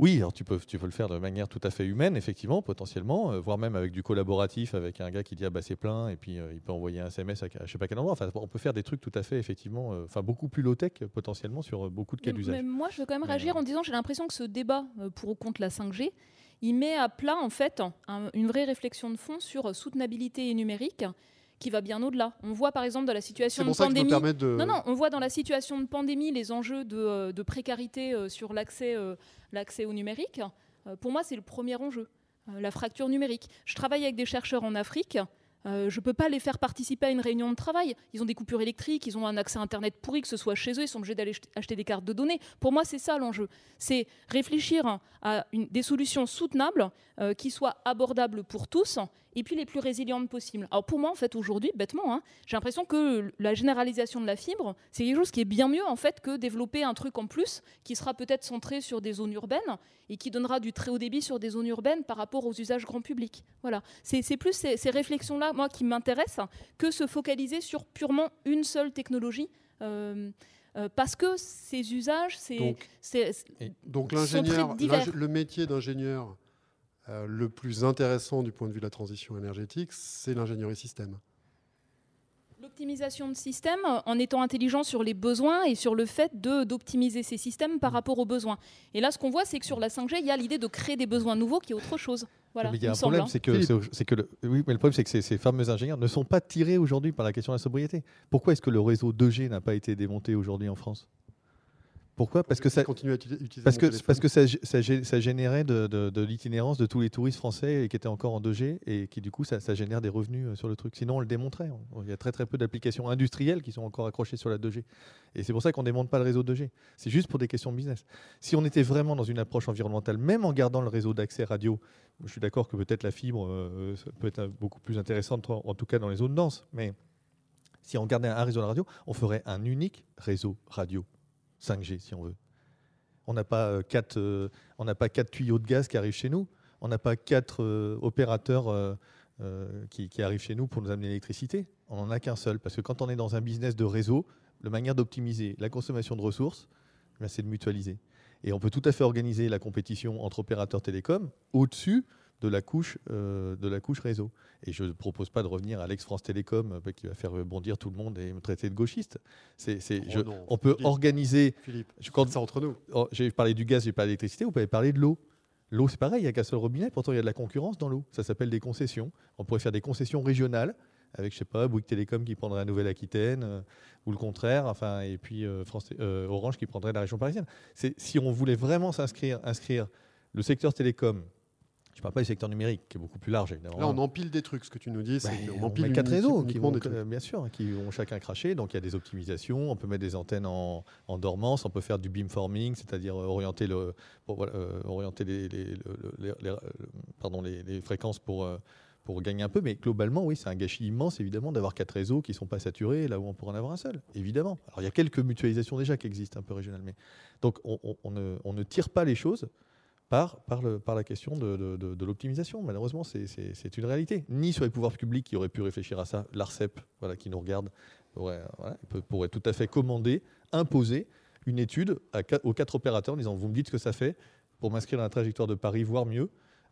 Oui, alors tu peux, tu peux le faire de manière tout à fait humaine, effectivement, potentiellement, euh, voire même avec du collaboratif, avec un gars qui dit ah bah c'est plein, et puis euh, il peut envoyer un SMS à, je sais pas quel endroit. Enfin, on peut faire des trucs tout à fait, effectivement, euh, enfin beaucoup plus low tech potentiellement sur beaucoup de cas d'usage. Moi, je veux quand même réagir en disant j'ai l'impression que ce débat pour ou contre la 5G, il met à plat en fait une vraie réflexion de fond sur soutenabilité numérique qui va bien au-delà. On voit par exemple dans la situation de pandémie. Non, non, on voit dans la situation de pandémie les enjeux de, euh, précarité euh, sur l'accès, euh, l'accès au numérique. pour moi, c'est le premier enjeu, la fracture numérique. Je travaille avec des chercheurs en Afrique. je ne peux pas les faire participer à une réunion de travail. Ils ont des coupures électriques, ils ont un accès à Internet pourri, que ce soit chez eux, ils sont obligés d'aller acheter des cartes de données. Pour moi, c'est ça l'enjeu. C'est réfléchir à des solutions soutenables qui soient abordables pour tous et puis les plus résilientes possibles. Alors pour moi, en fait, aujourd'hui, bêtement, hein, j'ai l'impression que la généralisation de la fibre, c'est quelque chose qui est bien mieux en fait que développer un truc en plus qui sera peut-être centré sur des zones urbaines et qui donnera du très haut débit sur des zones urbaines par rapport aux usages grand public. Voilà, c'est plus ces, réflexions-là, moi, qui m'intéressent que se focaliser sur purement une seule technologie. Euh, euh, parce que ces usages, c'est donc, donc l'ingénieur, le métier d'ingénieur euh, le plus intéressant du point de vue de la transition énergétique, c'est l'ingénierie système. L'optimisation de systèmes en étant intelligent sur les besoins et sur le fait d'optimiser ces systèmes par rapport aux besoins. Et là, ce qu'on voit, c'est que sur la 5G, il y a l'idée de créer des besoins nouveaux qui est autre chose. Voilà, mais il y a un problème, hein. c'est que, que oui, mais le problème, c'est que ces, fameux ingénieurs ne sont pas tirés aujourd'hui par la question de la sobriété. Pourquoi est-ce que le réseau 2G n'a pas été démonté aujourd'hui en France? Pourquoi? Parce que ça continue à utiliser parce que parce que ça, ça, générait de, l'itinérance de tous les touristes français qui étaient encore en 2G et qui du coup ça, génère des revenus euh, sur le truc. Sinon on le démontrait. Il y a très très peu d'applications industrielles qui sont encore accrochées sur la 2G. Et c'est pour ça qu'on ne démonte pas le réseau 2G. C'est juste pour des questions de business. Si on était vraiment dans une approche environnementale, même en gardant le réseau d'accès radio, je suis d'accord que peut-être la fibre euh, peut être beaucoup plus intéressante en tout cas dans les zones denses, mais si on gardait un réseau de radio, on ferait un unique réseau radio 5G si on veut. On n'a pas, euh, euh, on n'a pas quatre tuyaux de gaz qui arrivent chez nous. On n'a pas quatre euh, opérateurs qui, arrivent chez nous pour nous amener l'électricité. On n'en a qu'un seul. Parce que quand on est dans un business de réseau, la manière d'optimiser la consommation de ressources, eh c'est de mutualiser. Et on peut tout à fait organiser la compétition entre opérateurs télécoms au-dessus de la couche, euh, de la couche réseau. Et je ne propose pas de revenir à l'ex-France Télécom euh, qui va faire bondir tout le monde et me traiter de gauchiste. C'est, oh on peut organiser. Philippe, je, quand, ça entre nous. Oh, j'ai parlé du gaz, j'ai parlé de l'électricité, vous pouvez parler de l'eau. L'eau, c'est pareil, il n'y a qu'un seul robinet, pourtant il y a de la concurrence dans l'eau. Ça s'appelle des concessions. On pourrait faire des concessions régionales avec, je sais pas, Bouygues Télécom qui prendrait la Nouvelle-Aquitaine, euh, ou le contraire, enfin, et puis France, Orange qui prendrait la région parisienne. C'est, si on voulait vraiment s'inscrire, inscrire le secteur télécom je ne parle pas du secteur numérique, qui est beaucoup plus large. Là, on empile des trucs. Ce que tu nous dis, c'est bah, qu'on empile quatre réseaux qui vont, bien sûr, qui vont chacun cracher. Donc, il y a des optimisations. On peut mettre des antennes en, dormance. On peut faire du beamforming, c'est-à-dire orienter, le, euh, orienter les, pardon, les, fréquences pour, euh, pour gagner un peu. Mais globalement, oui, c'est un gâchis immense, évidemment, d'avoir quatre réseaux qui ne sont pas saturés là où on pourrait en avoir un seul, évidemment. Alors, il y a quelques mutualisations déjà qui existent un peu régionalement. Donc, on, ne, on ne tire pas les choses par, la question de, l'optimisation. Malheureusement, c'est une réalité. Ni sur les pouvoirs publics qui auraient pu réfléchir à ça, l'ARCEP, voilà, qui nous regarde, pourrait, tout à fait commander, imposer une étude aux quatre opérateurs en disant vous me dites ce que ça fait pour m'inscrire dans la trajectoire de Paris, voire mieux,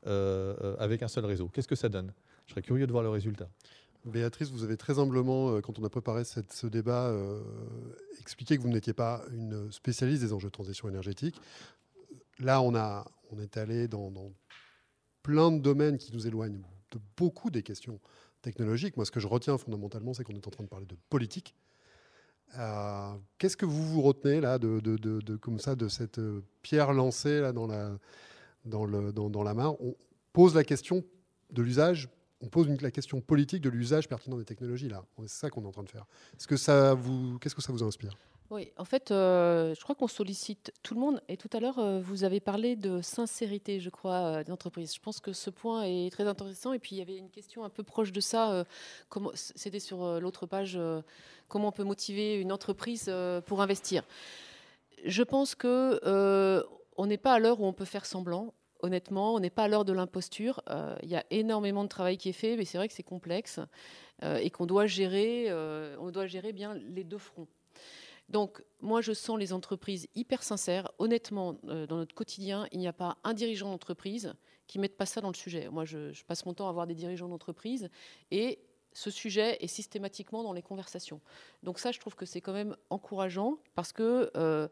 euh, euh, avec un seul réseau. Qu'est-ce que ça donne? Je serais curieux de voir le résultat. Béatrice, vous avez très humblement, euh, quand on a préparé ce débat, expliqué que vous n'étiez pas une spécialiste des enjeux de transition énergétique. Là, on a, on est allé dans, plein de domaines qui nous éloignent de beaucoup des questions technologiques. Moi, ce que je retiens fondamentalement, c'est qu'on est en train de parler de politique. Euh, qu'est-ce que vous vous retenez là de, comme ça de cette euh, pierre lancée là dans la dans le dans, la main? On pose la question de l'usage on pose la question politique de l'usage pertinent des technologies là. C'est ça qu'on est en train de faire. Est-ce que ça vous, qu'est-ce que ça vous inspire? Oui, en fait, euh, je crois qu'on sollicite tout le monde. Et tout à l'heure, euh, vous avez parlé de sincérité, je crois, euh, des entreprises. Je pense que ce point est très intéressant. Et puis, il y avait une question un peu proche de ça. c'était sur l'autre page. comment on peut motiver une entreprise pour investir Je pense que on n'est pas à l'heure où on peut faire semblant. Honnêtement, on n'est pas à l'heure de l'imposture. Il y a énormément de travail qui est fait, mais c'est vrai que c'est complexe et qu'on doit gérer. on doit gérer bien les deux fronts. Donc, moi, je sens les entreprises hyper sincères. Honnêtement, euh, dans notre quotidien, il n'y a pas un dirigeant d'entreprise qui ne mette pas ça dans le sujet. Moi, je, passe mon temps à voir des dirigeants d'entreprise et ce sujet est systématiquement dans les conversations. Donc ça, je trouve que c'est quand même encourageant parce que euh,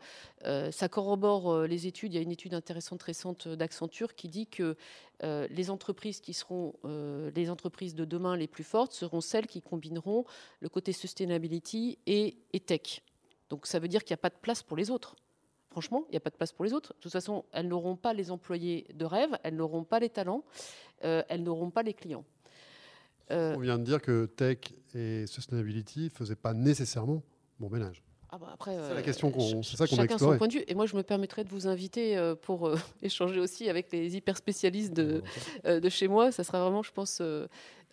euh, ça corrobore les études. Il y a une étude intéressante récente d'Accenture qui dit que les entreprises qui seront les entreprises de demain les plus fortes seront celles qui combineront le côté sustainability et tech. Donc ça veut dire qu'il n'y a pas de place pour les autres. Franchement, il n'y a pas de place pour les autres. De toute façon, elles n'auront pas les employés de rêve, elles n'auront pas les talents, euh, elles n'auront pas les clients. Euh, On vient de dire que tech et sustainability ne faisaient pas nécessairement bon ménage. Ah bah après, c'est la question qu'on, c'est ça qu'on Chacun son point de vue. Et moi, je me permettrais de vous inviter euh, pour échanger aussi avec les hyper spécialistes de, de chez moi. Ça sera vraiment, je pense,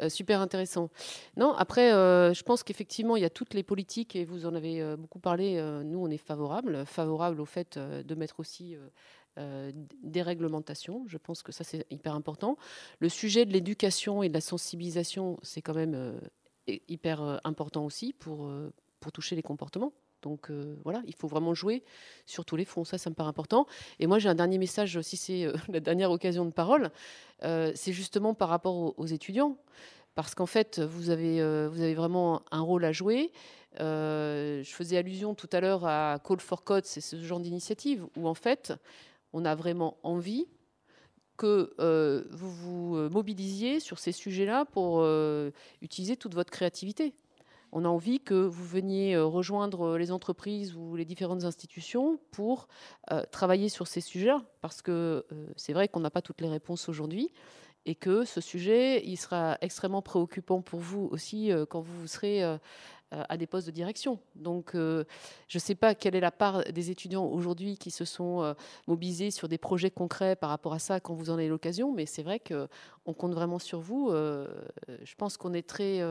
euh, super intéressant. Non, après, euh, je pense qu'effectivement, il y a toutes les politiques, et vous en avez euh, beaucoup parlé, nous, on est favorable, favorable au fait de mettre aussi des réglementations. Je pense que ça, c'est hyper important. Le sujet de l'éducation et de la sensibilisation, c'est quand même hyper important aussi pour, pour toucher les comportements. Donc voilà, il faut vraiment jouer sur tous les fronts. Ça, ça me paraît important. Et moi, j'ai un dernier message, si c'est la dernière occasion de parole, c'est justement par rapport aux, étudiants. Parce qu'en fait, vous avez, vous avez vraiment un rôle à jouer. je faisais allusion tout à l'heure à Call for Code, c'est ce genre d'initiative où en fait, on a vraiment envie que vous vous mobilisiez sur ces sujets-là pour utiliser toute votre créativité. On a envie que vous veniez euh, rejoindre euh, les entreprises ou les différentes institutions pour euh, travailler sur ces sujets, parce que c'est vrai qu'on n'a pas toutes les réponses aujourd'hui et que ce sujet, il sera extrêmement préoccupant pour vous aussi quand vous serez à des postes de direction. Donc, je ne sais pas quelle est la part des étudiants aujourd'hui qui se sont mobilisés sur des projets concrets par rapport à ça quand vous en avez l'occasion, mais c'est vrai qu'on compte vraiment sur vous. je pense qu'on est très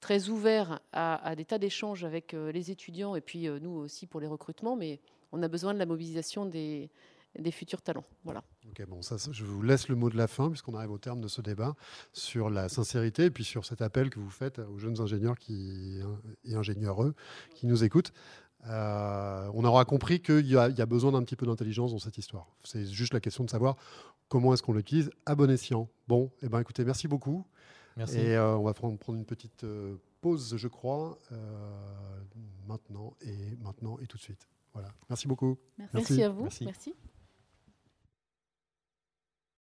très ouvert à, des tas d'échanges avec euh, les étudiants et puis euh, nous aussi pour les recrutements, mais on a besoin de la mobilisation des, des futurs talents. Voilà. Ok, bon, ça, je vous laisse le mot de la fin, puisqu'on arrive au terme de ce débat, sur la sincérité et puis sur cet appel que vous faites aux jeunes ingénieurs qui, et ingénieureux qui nous écoutent. Euh, on aura compris qu'il y, y, a besoin d'un petit peu d'intelligence dans cette histoire. C'est juste la question de savoir comment est-ce qu'on l'utilise à bon escient. Bon, eh ben, écoutez, merci beaucoup. Merci. Et euh, on va prendre, prendre, une petite euh, pause, je crois, euh, maintenant et maintenant et tout de suite. Voilà. Merci beaucoup. Merci, Merci à vous. Merci. Merci.